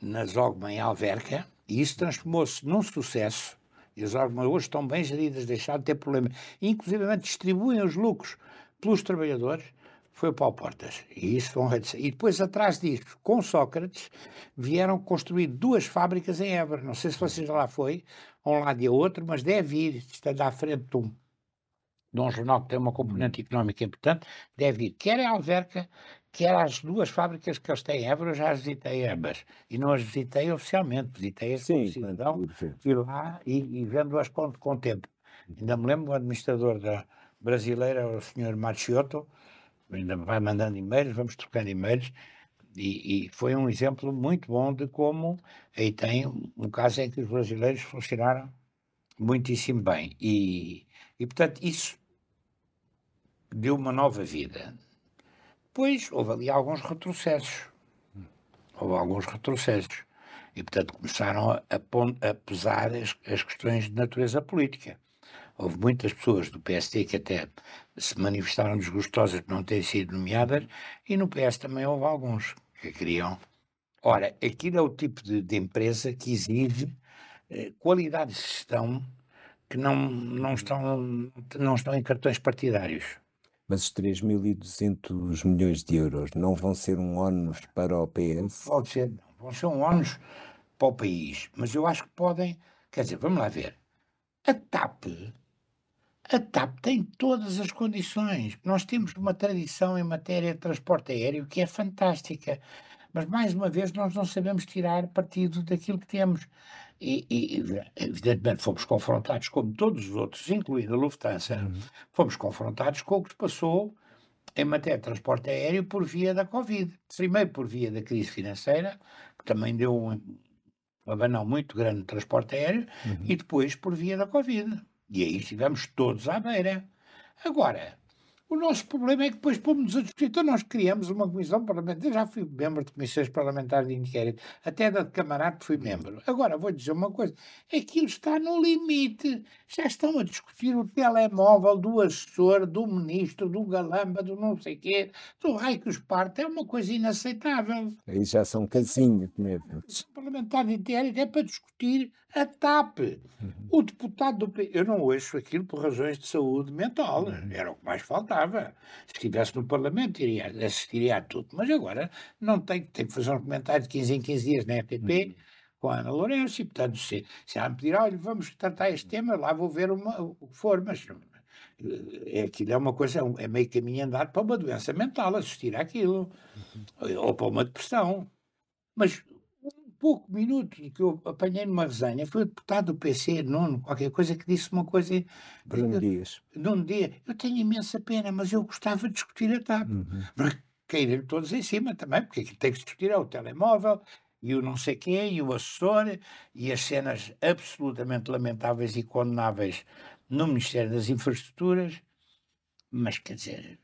na Zogma em Alverca, e isso transformou-se num sucesso. E as Zogma hoje estão bem geridas, deixaram de ter problema. Inclusive distribuem os lucros pelos trabalhadores foi o Paulo Portas. E, isso e depois, atrás disso, com Sócrates, vieram construir duas fábricas em Évora. Não sei se você já lá foi, a um lado e a outro, mas deve ir, estando à frente de um, de um jornal que tem uma componente económica importante, deve ir, quer a Alverca, quer as duas fábricas que eles têm em Évora, eu já as visitei ambas. E não as visitei oficialmente, visitei-as como cidadão, e lá e, e vendo-as com, com tempo. Ainda me lembro, o administrador da brasileira, o senhor Machiotto, ainda vai mandando e-mails, vamos trocando e-mails, e, e, foi um exemplo muito bom de como aí tem um caso em que os brasileiros funcionaram muitíssimo bem. E, e portanto, isso deu uma nova vida. Depois houve ali alguns retrocessos. Houve alguns retrocessos. E, portanto, começaram a, a pesar as, as questões de natureza política. Houve muitas pessoas do PST que até se manifestaram desgostosas por não terem sido nomeadas, e no PS também houve alguns que queriam. Ora, aquilo é o tipo de, de empresa que exige eh, qualidades de gestão que não, não, estão, não estão em cartões partidários. Mas os 3.200 milhões de euros não vão ser um ónus para o PS? Pode ser, não. Vão ser um ónus para o país. Mas eu acho que podem. Quer dizer, vamos lá ver. A TAP a TAP tem todas as condições. Nós temos uma tradição em matéria de transporte aéreo que é fantástica. Mas, mais uma vez, nós não sabemos tirar partido daquilo que temos. E, e evidentemente, fomos confrontados, como todos os outros, incluindo a Lufthansa, uhum. fomos confrontados com o que se passou em matéria de transporte aéreo por via da Covid. Primeiro por via da crise financeira, que também deu um abanão muito grande no transporte aéreo, uhum. e depois por via da Covid. E aí estivemos todos à beira. Agora, o nosso problema é que depois pomos a discutir. Então, nós criamos uma comissão parlamentar. Eu já fui membro de comissões parlamentares de inquérito, até da de camarada fui membro. Agora, vou dizer uma coisa: aquilo está no limite. Já estão a discutir o telemóvel do assessor, do ministro, do galamba, do não sei quê, do raio que os parte. É uma coisa inaceitável. Aí já são casinhos mesmo. O parlamentar de inquérito é para discutir a TAP. Uhum. O deputado do P. Eu não ouço aquilo por razões de saúde mental. Uhum. Era o que mais faltava. Se estivesse no Parlamento, iria, assistiria a tudo. Mas agora não tem, tem que fazer um comentário de 15 em 15 dias na RTP. Uhum. Com a Ana Lourenço, e portanto, se, se ela me pedir, olha, vamos tratar este tema, lá vou ver uma, o que for, mas é, aquilo é uma coisa, é, é meio caminho andado para uma doença mental, assistir àquilo, uhum. ou para uma depressão. Mas pouco minuto que eu apanhei numa resenha foi o deputado do PC, Nuno, qualquer coisa, que disse uma coisa. Bruno Dias. Nuno Dias, eu tenho imensa pena, mas eu gostava de discutir a TAP. Uhum. Mas caíram todos em cima também, porque aquilo tem que se discutir é o telemóvel, e o não sei quê, e o assessor, e as cenas absolutamente lamentáveis e condenáveis no Ministério das Infraestruturas. Mas quer dizer.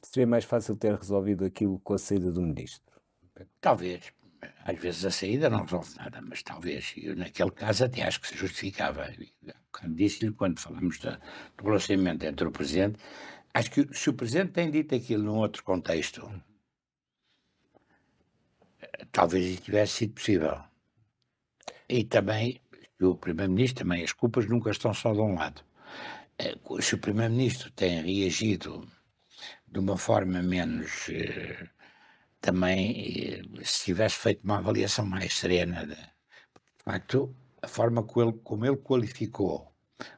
Seria mais fácil ter resolvido aquilo com a saída do ministro. Talvez, às vezes a saída não resolve nada, mas talvez, eu naquele caso até acho que se justificava. Disse-lhe, quando falamos do relacionamento entre o Presidente, Acho que se o Presidente tem dito aquilo num outro contexto, talvez isso tivesse sido possível. E também, o Primeiro-Ministro também, as culpas nunca estão só de um lado. Eh, se o Primeiro-Ministro tem reagido de uma forma menos. Eh, também, eh, se tivesse feito uma avaliação mais serena, de, de facto, a forma como ele, como ele qualificou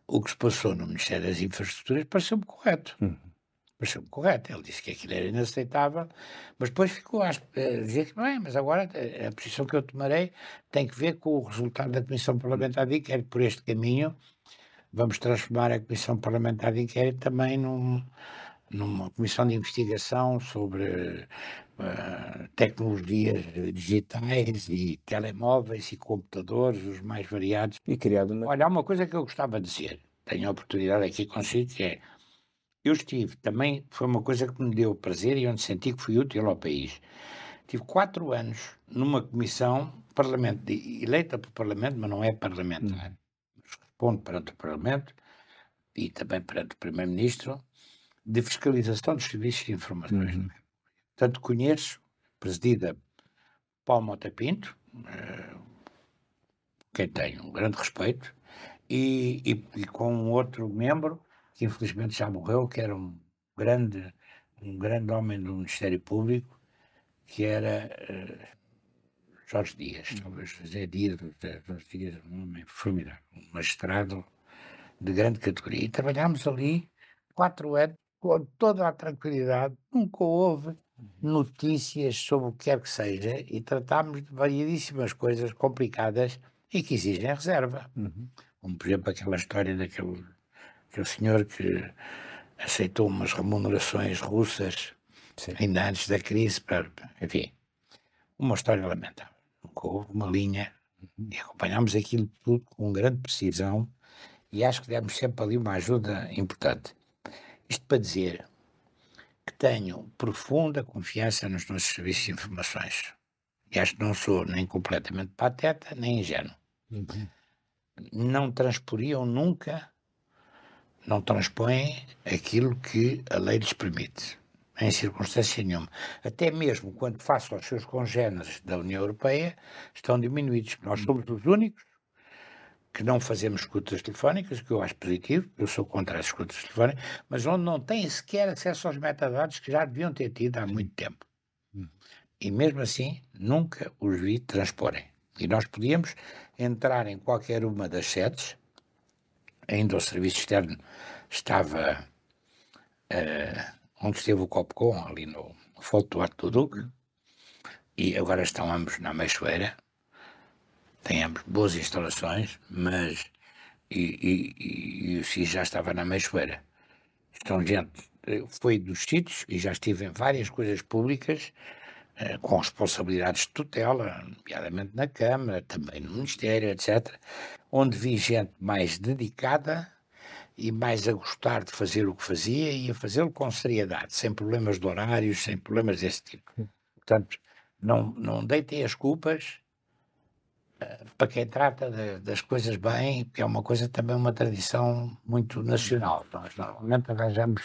o que se passou no Ministério das Infraestruturas pareceu-me correto. Uhum. Pareceu-me correto. Ele disse que aquilo era inaceitável, mas depois ficou a dizer que não é, mas agora a posição que eu tomarei tem que ver com o resultado da Comissão Parlamentar de Inquérito. Por este caminho, vamos transformar a Comissão Parlamentar de Inquérito também num, numa comissão de investigação sobre uh, tecnologias digitais e telemóveis e computadores, os mais variados. E criado uma... Olha, há uma coisa que eu gostava de dizer, tenho a oportunidade aqui consigo, que é, eu estive também, foi uma coisa que me deu prazer e onde senti que fui útil ao país. Tive quatro anos numa comissão parlamento, eleita pelo Parlamento, mas não é parlamentar. Hum. Respondo perante o Parlamento e também perante o Primeiro-Ministro de fiscalização dos serviços de informações. Uhum. Portanto, conheço, presidida Paulo Mota Pinto, uh, quem tenho um grande respeito, e, e, e, com um outro membro, que infelizmente já morreu, que era um grande, um grande homem do Ministério Público, que era uh, Jorge Dias, uhum. talvez José Dias, Jorge Dias, um homem formidável, um magistrado de grande categoria. E trabalhámos ali quatro anos com toda a tranquilidade, nunca houve. Notícias sobre o que quer que seja e tratámos de variedíssimas coisas complicadas e que exigem reserva. Uhum. Como, por exemplo, aquela história daquele aquele senhor que aceitou umas remunerações russas Sim. ainda antes da crise, para, enfim, uma história lamentável. Houve uma linha uhum. e acompanhámos aquilo tudo com grande precisão e acho que demos sempre ali uma ajuda importante. Isto para dizer que tenho profunda confiança nos nossos serviços de informações. E acho que não sou nem completamente pateta, nem ingênuo. Uhum. Não transporiam nunca, não transpõem aquilo que a lei lhes permite, em circunstância nenhuma. Até mesmo quando façam aos seus congêneres da União Europeia, estão diminuídos. Nós somos os únicos que não fazemos escutas telefónicas, que eu acho positivo, eu sou contra as escutas telefónicas, mas onde não têm sequer acesso aos metadados que já deviam ter tido há muito tempo. Hum. E mesmo assim, nunca os vi transporem. E nós podíamos entrar em qualquer uma das sedes, ainda o serviço externo estava uh, onde esteve o Copcom, ali no, Foto do Arte do Duque, e agora estão ambos na Meixoeira, temos boas instalações, mas e, e, e o CIS já estava na meixoeira. Então, gente, foi dos sítios e já estive em várias coisas públicas eh, com responsabilidades de tutela, nomeadamente na Câmara, também no Ministério, etc., onde vi gente mais dedicada e mais a gostar de fazer o que fazia e a fazê-lo com seriedade, sem problemas de horários, sem problemas desse tipo. Portanto, não, não deitem as culpas para quem trata de, das coisas bem, que é uma coisa também uma tradição muito nacional. Nós normalmente arranjamos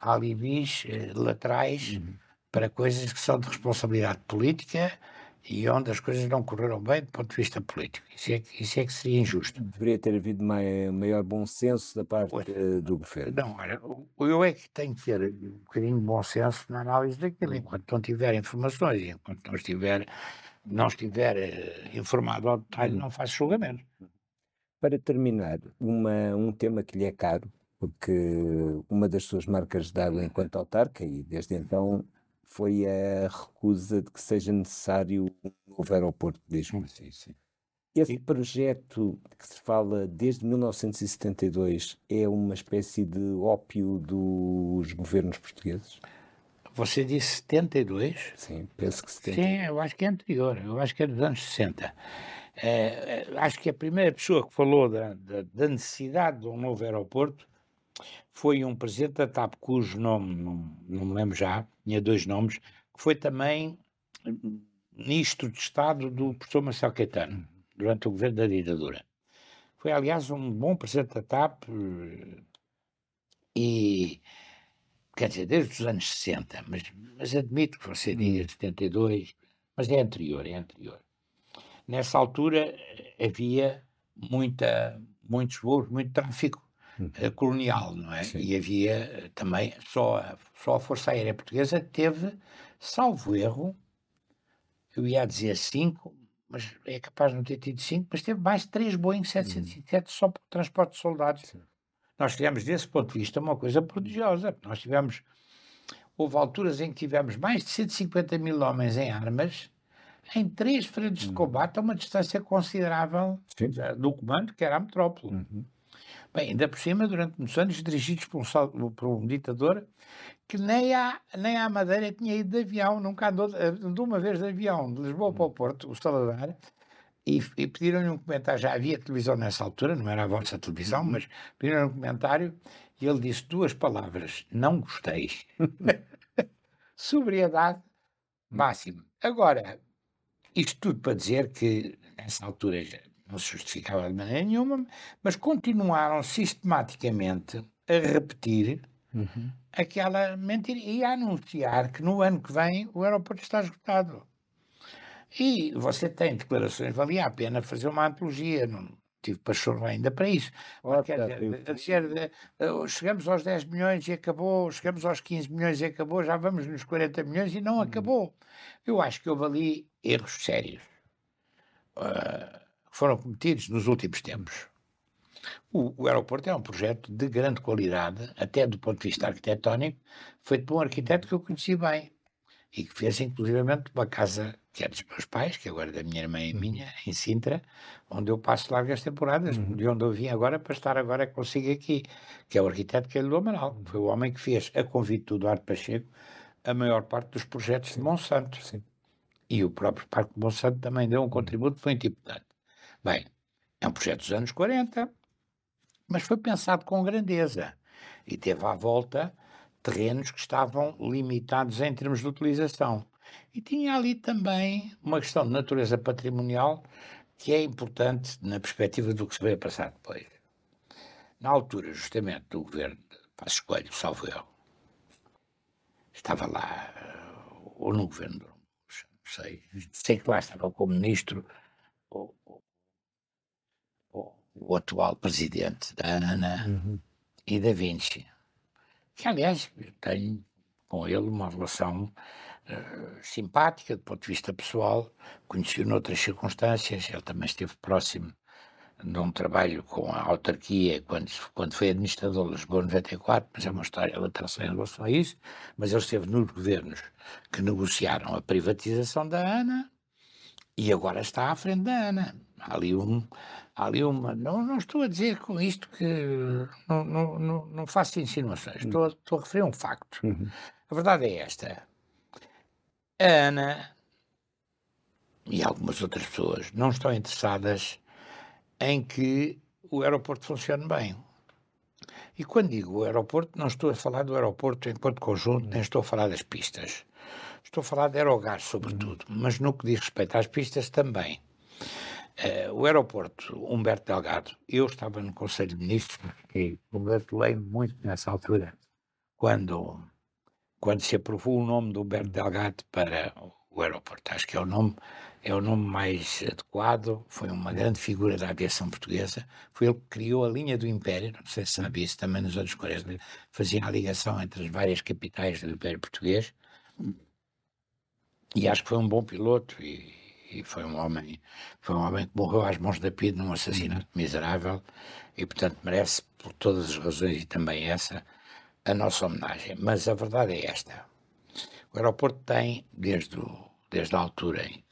alibis eh, laterais uhum. para coisas que são de responsabilidade política e onde as coisas não correram bem do ponto de vista político. Isso é, isso é que seria injusto. Deveria ter havido mai, maior bom senso da parte pois, uh, do governo. Não, olha, eu é que tenho que ter um bocadinho de bom senso na análise daquilo. Enquanto não tiver informações enquanto não estiver não estiver eh, informado ao detalhe, uhum. não faz julgamento. Para terminar, uma, um tema que lhe é caro, porque uma das suas marcas de água enquanto autarca, e desde então foi a recusa de que seja necessário um novo aeroporto de Lisboa. Sim, sim. Esse e... projeto que se fala desde 1972 é uma espécie de ópio dos governos portugueses? Você disse 72? Sim, penso que 70. Sim, eu acho que é anterior, eu acho que é dos anos 60. É, é, acho que a primeira pessoa que falou da, da, da, necessidade de um novo aeroporto foi um presidente da TAP, cujo nome não, não me lembro já, tinha dois nomes, que foi também ministro de Estado do professor Marcelo Caetano, durante o governo da ditadura. Foi, aliás, um bom presidente da TAP eh, e quer dizer, desde os anos 60, mas, mas admito que você diga 72, mas é anterior, é anterior. Nessa altura havia muita, muitos voos, muito tráfico hum. uh, colonial, não é? Sim. E havia eh, também, só, só a Força Aérea Portuguesa teve, salvo erro, eu ia dizer cinco, mas é capaz de não ter tido cinco, mas teve mais de três Boeing 707 hum. só para o transporte de soldados. Sim. Nós tivemos, desse ponto de vista, uma coisa prodigiosa. Nós tivemos, houve alturas em que tivemos mais de 150 mil homens em armas, em três frentes de hum. combate a uma distância considerável Sim. do comando, que era a metrópole. Uhum. Bem, ainda por cima, durante muitos anos, dirigidos por um, por um ditador que nem à, nem à Madeira tinha ido de avião, nunca andou, andou uma vez de avião, de Lisboa para o Porto, o Salazar, e, e pediram-lhe um comentário. Já havia televisão nessa altura, não era a vossa televisão, uhum. mas pediram-lhe um comentário e ele disse duas palavras: não gostei. Sobriedade máxima. Agora, isto tudo para dizer que nessa altura não se justificava de maneira nenhuma, mas continuaram sistematicamente a repetir uhum. aquela mentira e a anunciar que no ano que vem o aeroporto está esgotado. E você tem declarações, valia a pena fazer uma antologia, não tive pachorra ainda para isso. Oh, Quer dizer, dizer, eh, chegamos aos 10 milhões e acabou, chegamos aos 15 milhões e acabou, já vamos nos 40 milhões e não uhum. acabou. Eu acho que houve ali erros sérios. Uh, foram cometidos nos últimos tempos. O, o, aeroporto é um projeto de grande qualidade, até do ponto de vista arquitetónico, feito por um arquiteto que eu conheci bem e que fez inclusivamente uma casa que é dos meus pais, que agora é da minha irmã e uhum. minha, em Sintra, onde eu passo largas temporadas, uhum. de onde eu vim agora para estar agora consigo aqui, que é o arquiteto que é do Amaral. Foi o homem que fez, a convite do Eduardo Pacheco, a maior parte dos projetos Sim. de Monsanto. Sim. E o próprio Parque de Monsanto também deu um contributo muito importante. Bem, é um projeto dos anos 40, mas foi pensado com grandeza e teve à volta terrenos que estavam limitados em termos de utilização. E tinha ali também uma questão de natureza patrimonial que é importante na perspectiva do que se veio a passar depois. Na altura, justamente, do governo de Passos Coelho, salvo eu, estava lá, ou no governo, não sei, sei que lá estava como ministro o, o, o atual presidente da ANA uhum. e da Vinci, que aliás tenho com ele uma relação simpática do ponto de vista pessoal, conheci-o noutras circunstâncias, ele também esteve próximo de um trabalho com a autarquia quando, quando foi administrador de Lisboa 94, mas é uma história lateral em relação a isso, mas ele esteve nos governos que negociaram a privatização da ANA e agora está à frente da ANA. Há ali, um, há ali uma. Não, não estou a dizer com isto que. Não, não, não, não faço insinuações, estou, a, estou a referir a um facto. Uhum. A verdade é esta. A Ana e algumas outras pessoas não estão interessadas em que o aeroporto funcione bem. E quando digo o aeroporto, não estou a falar do aeroporto enquanto conjunto, nem estou a falar das pistas. Estou a falar de aerogás, sobretudo, mas no que diz respeito às pistas também. Uh, o aeroporto Humberto Delgado, eu estava no Conselho de Ministros e congratulei-me muito nessa altura, quando, quando se aprovou o nome do Humberto Delgado para o aeroporto. Acho que é o nome é o nome mais adequado, foi uma grande figura da aviação portuguesa, foi ele que criou a linha do Império, não sei se sabe isso, também nos anos 40, fazia a ligação entre as várias capitais do Império Português, e acho que foi um bom piloto e, e foi um homem foi um homem que morreu às mãos da PID num assassinato miserável e portanto merece por todas as razões e também essa a nossa homenagem. Mas a verdade é esta: o aeroporto tem desde o, desde a altura em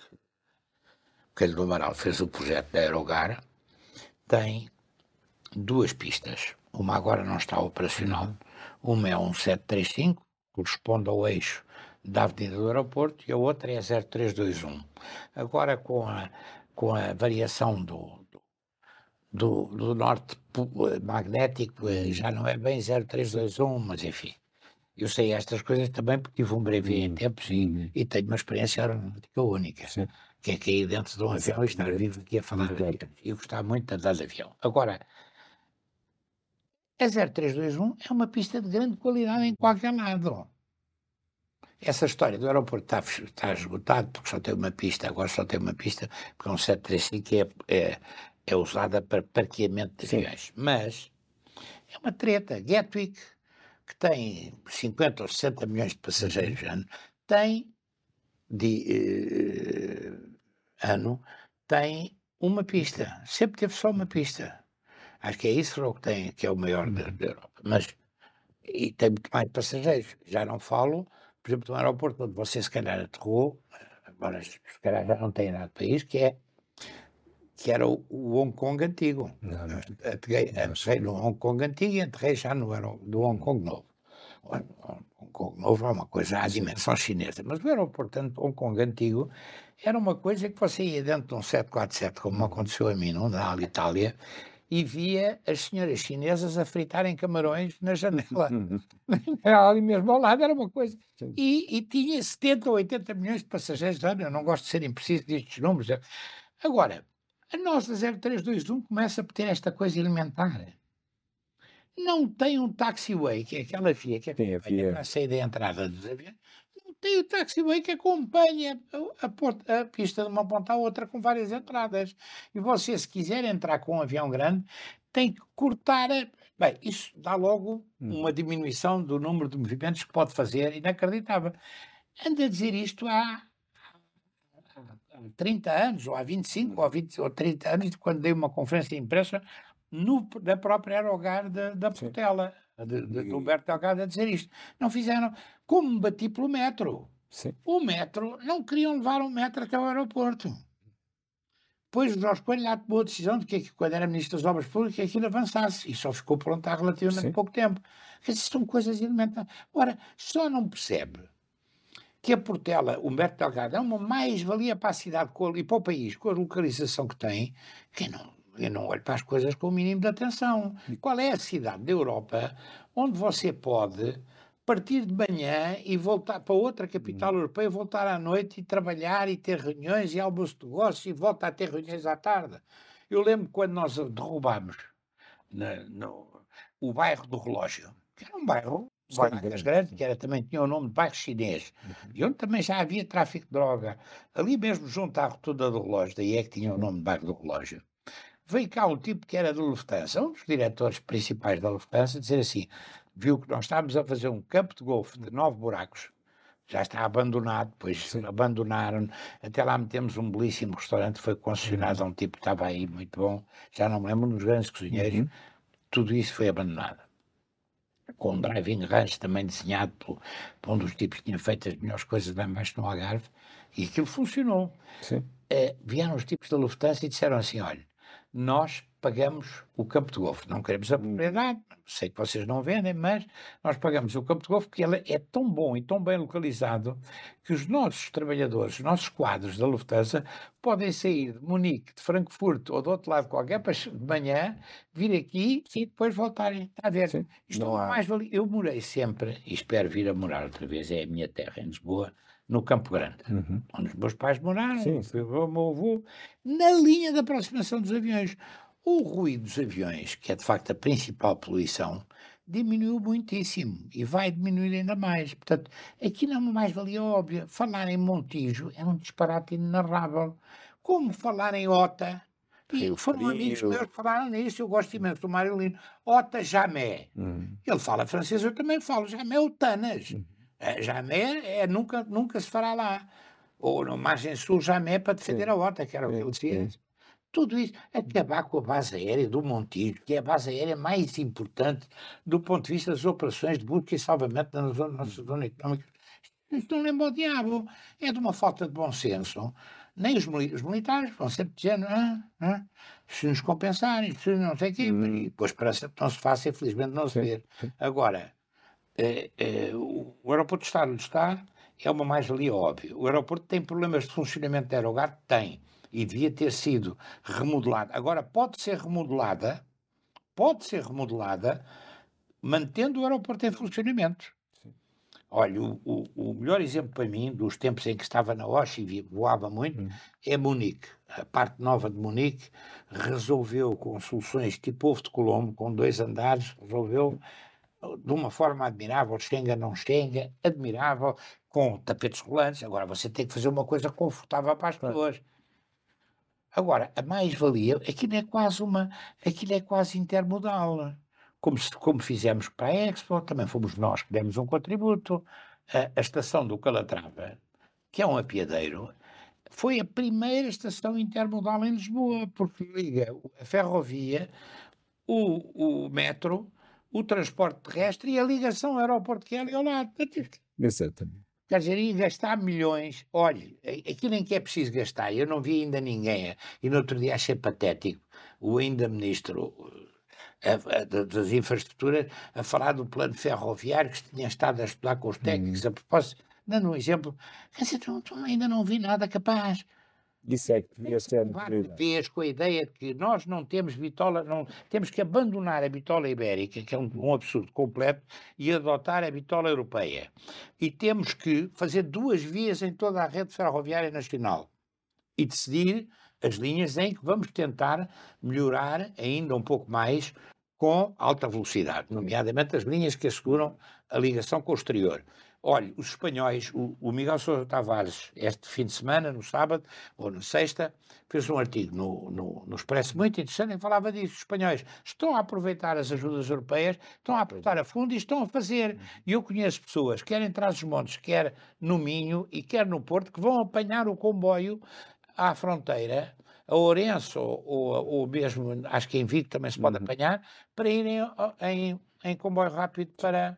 Coelho do Amaral fez o projeto da Aerogar, tem duas pistas. Uma agora não está operacional. Uma é um 735, corresponde ao eixo da Avenida do Aeroporto, e a outra é a 0321. Agora, com a, com a variação do, do, do norte magnético, eh, já não é bem 0321, mas enfim. Eu sei estas coisas também porque tive um breve em tempos e, e tenho uma experiência aeronáutica única. Sim que é cair dentro de um avião e estar vivo aqui a falar. Eu gostava muito de andar de avião. Agora, A 0321 é uma pista de grande qualidade em qualquer lado. Essa história do aeroporto está, está esgotado porque só tem uma pista, agora só tem uma pista, porque é um 735 que é, é, é usada para parqueamento de aviões. Mas é uma treta. Gatwick, que tem 50 ou 60 milhões de passageiros ano, tem de uh, ano, tem uma pista. Sempre teve só uma pista. Acho que é isso que tem, que é o maior da, da Europa. Mas e tem muito mais passageiros. Já não falo, por exemplo, do aeroporto onde você se calhar aterrou, agora se calhar já não tem nada para isso, que é que era o, o Hong Kong antigo. Não, no Hong Kong antigo e aterrei já no do Hong Kong novo. O Hong Kong novo é uma coisa à dimensão chinesa, mas o aeroporto de Hong Kong antigo era uma coisa que você ia dentro de um 747, como aconteceu a mim, na Itália, e via as senhoras chinesas a fritarem camarões na janela. ali mesmo ao lado, era uma coisa. E, e, tinha 70 ou 80 milhões de passageiros. Eu não gosto de ser impreciso destes números. Agora, a nossa 0321 começa a ter esta coisa elementar. Não tem um taxiway, que é aquela via que acompanha para a saída e a entrada dos aviões. Não tem o taxiway que acompanha a, a, a, pista de uma ponta à outra com várias entradas. E você, se quiser entrar com um avião grande, tem que cortar. A... Bem, isso dá logo hum. uma diminuição do número de movimentos que pode fazer, inacreditável. Anda a dizer isto há 30 anos, ou há 25, ou, 20, ou 30 anos, quando dei uma conferência de imprensa no, da própria Aerogar da, da Portela, de, de, de Humberto Delgado, a dizer isto. Não fizeram. Como me bati pelo metro. Sim. O metro, não queriam levar o metro até o aeroporto. Depois o Jorge Coelho lá tomou a decisão de que, quando era Ministro das Obras Públicas, que aquilo avançasse. E só ficou pronto há relativamente Sim. pouco tempo. Dizer, são coisas elementares. Ora, só não percebe que a Portela, Humberto Delgado, é uma mais-valia para a cidade e para o país, com a localização que tem, que não, eu não olho para as coisas com o mínimo de atenção. Qual é a cidade da Europa onde você pode partir de manhã e voltar para outra capital hum. europeia, voltar à noite e trabalhar e ter reuniões e almoço de negócio e volta a ter reuniões à tarde? Eu lembro quando nós derrubámos no, o bairro do Relógio, que era um bairro Vargas Grande, que era, também tinha o nome de bairro chinês, uhum. e onde também já havia tráfico de droga, ali mesmo junto à rotunda do relógio, daí é que tinha o nome de bairro do relógio. Veio cá um tipo que era da Lufthansa, um dos diretores principais da Lufthansa, dizer assim: viu que nós estávamos a fazer um campo de golfe de nove buracos, já está abandonado, depois Sim. abandonaram, até lá metemos um belíssimo restaurante, foi concessionado a um tipo que estava aí muito bom, já não me lembro, dos grandes cozinheiros, uhum. tudo isso foi abandonado com um driving range também desenhado por, por, um dos tipos que tinha feito as melhores coisas lá embaixo no Algarve, e aquilo funcionou. É, vieram os tipos da Lufthansa e disseram assim: olha, nós pagamos o campo de golfe. Não queremos a propriedade, sei que vocês não vendem, mas nós pagamos o campo de golfe porque ele é tão bom e tão bem localizado que os nossos trabalhadores, os nossos quadros da Lufthansa, podem sair de Munique, de Frankfurt ou do outro lado qualquer de manhã, vir aqui e depois voltarem. Está a ver? Sim, Isto não há... mais valia. Eu morei sempre e espero vir a morar outra vez, é a minha terra em Lisboa no Campo Grande, uhum. onde os meus pais moraram, sim, sim. o meu avô, na linha da aproximação dos aviões. O ruído dos aviões, que é de facto a principal poluição, diminuiu muitíssimo e vai diminuir ainda mais. Portanto, aqui não é uma mais-valia óbvia. Falar em Montijo é um disparate inenarrável. Como falar em Ota, e foram amigos meus que falaram nisso, eu gosto imenso do Marilino. Ota Jamé. Hum. Ele fala francês, eu também falo. Jamé ou Tanas. Hum. É, Jamé é, nunca, nunca se fará lá. Ou no margem sul, Jamé para defender Sim. a Ota, que era o que ele dizia. Tudo isso, acabar com a base aérea do Montijo, que é a base aérea mais importante do ponto de vista das operações de busca e salvamento na zona, na zona económica. Isto não lembra o diabo. É de uma falta de bom senso. Nem os, os militares vão sempre dizendo ah, ah, se nos compensarem, se não sei o quê. Hum. E depois parece que não se faça, infelizmente não se vê. Agora, é, é, o aeroporto estar onde está é uma mais-valia óbvia. O aeroporto tem problemas de funcionamento de aerogar? Tem e devia ter sido remodelada. Agora, pode ser remodelada, pode ser remodelada, mantendo o aeroporto em funcionamento. Sim. Olha, o, o, o, melhor exemplo para mim, dos tempos em que estava na Osh e voava muito, hum. é Munique. A parte nova de Munique resolveu com soluções tipo ovo de Colombo, com dois andares, resolveu de uma forma admirável, Schengen não Schengen, admirável, com tapetes rolantes. Agora você tem que fazer uma coisa confortável para as pessoas. Agora, a mais-valia, aquilo é quase uma, aquilo é quase intermodal. Como, se, como fizemos para a Expo, também fomos nós que demos um contributo. A, a estação do Calatrava, que é um apiadeiro, foi a primeira estação intermodal em Lisboa, porque liga a ferrovia, o, o metro, o transporte terrestre e a ligação ao aeroporto que é ali ao lado. Exatamente. Quer dizer, e gastar milhões, olhe, aquilo em que é preciso gastar, eu não vi ainda ninguém, e no outro dia achei patético, o ainda ministro a, a, das infraestruturas a falar do plano ferroviário que tinha estado a estudar com os técnicos, hum. a propósito, dando um exemplo, quer dizer, ainda não vi nada capaz. Isso é que devia ser vez com a ideia de que nós não temos bitola, não, temos que abandonar a bitola ibérica, que é um, um, absurdo completo, e adotar a bitola europeia. E temos que fazer duas vias em toda a rede ferroviária nacional e decidir as linhas em que vamos tentar melhorar ainda um pouco mais com alta velocidade, nomeadamente as linhas que asseguram a ligação com o exterior. Olha, os espanhóis, o, o, Miguel Sousa Tavares, este fim de semana, no sábado ou na sexta, fez um artigo no, no, no Expresso muito interessante em que falava disso. Os espanhóis estão a aproveitar as ajudas europeias, estão a apostar a fundo e estão a fazer. E eu conheço pessoas, quer em Trás-os-Montes, quer no Minho e quer no Porto, que vão apanhar o comboio à fronteira, a Ourense ou, ou, ou mesmo, acho que em Vigo também se pode uhum. apanhar, para irem em, em comboio rápido para...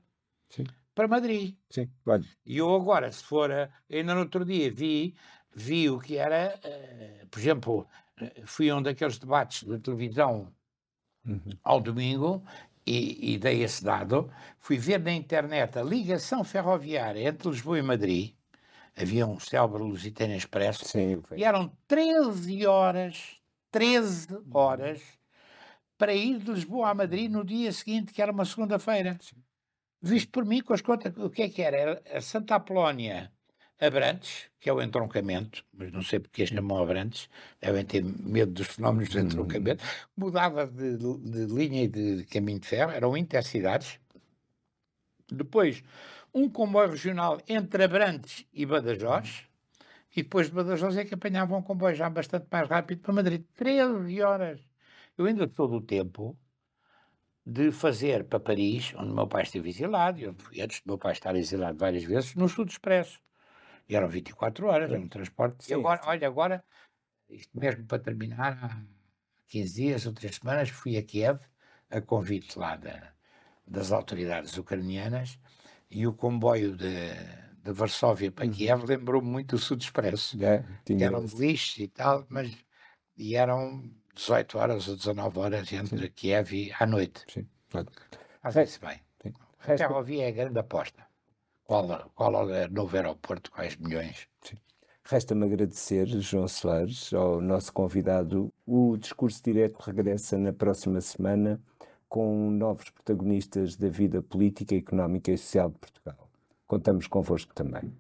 Sim para Madrid. Sim, claro. E eu agora, se for, ainda no outro dia vi, vi o que era, uh, por exemplo, eh, fui a um daqueles debates de televisão uhum. ao domingo e, e, dei esse dado, fui ver na internet a ligação ferroviária entre Lisboa e Madrid, havia um célebre Lusitano Expresso, Sim, e eram 13 horas, 13 uhum. horas, para ir de Lisboa a Madrid no dia seguinte, que era uma segunda-feira visto por mim com as contas, o que é que era? Era a Santa Apolónia Abrantes, que é o entroncamento, mas não sei porque as chamam Abrantes, devem ter medo dos fenómenos do entroncamento, mudava de, de, linha e de, de caminho de ferro, eram intercidades. Depois, um comboio regional entre Abrantes e Badajoz, e depois de Badajoz é que apanhavam um comboio já bastante mais rápido para Madrid. 13 horas. Eu ainda todo o tempo de fazer para Paris, onde meu pai esteve exilado, e fui antes do meu pai estar exilado várias vezes, no Sul Expresso. E eram 24 horas, era um transporte. Sim, e agora, sim. olha, agora, isto mesmo para terminar, há 15 dias ou 3 semanas, fui a Kiev, a convite lá da, das autoridades ucranianas, e o comboio de, de Varsóvia para uhum. Kiev lembrou-me muito o Sul Expresso. É, que eram lixos e tal, mas e eram 18 horas ou 19 horas entre Sim. Kiev e à noite. Sim, claro. Faz-se bem. Sim. A ferrovia é a grande aposta. Qual, qual é o novo aeroporto, quais milhões? Sim. Resta-me agradecer, João Soares, ao nosso convidado. O discurso direto regressa na próxima semana com novos protagonistas da vida política, económica e social de Portugal. Contamos convosco também.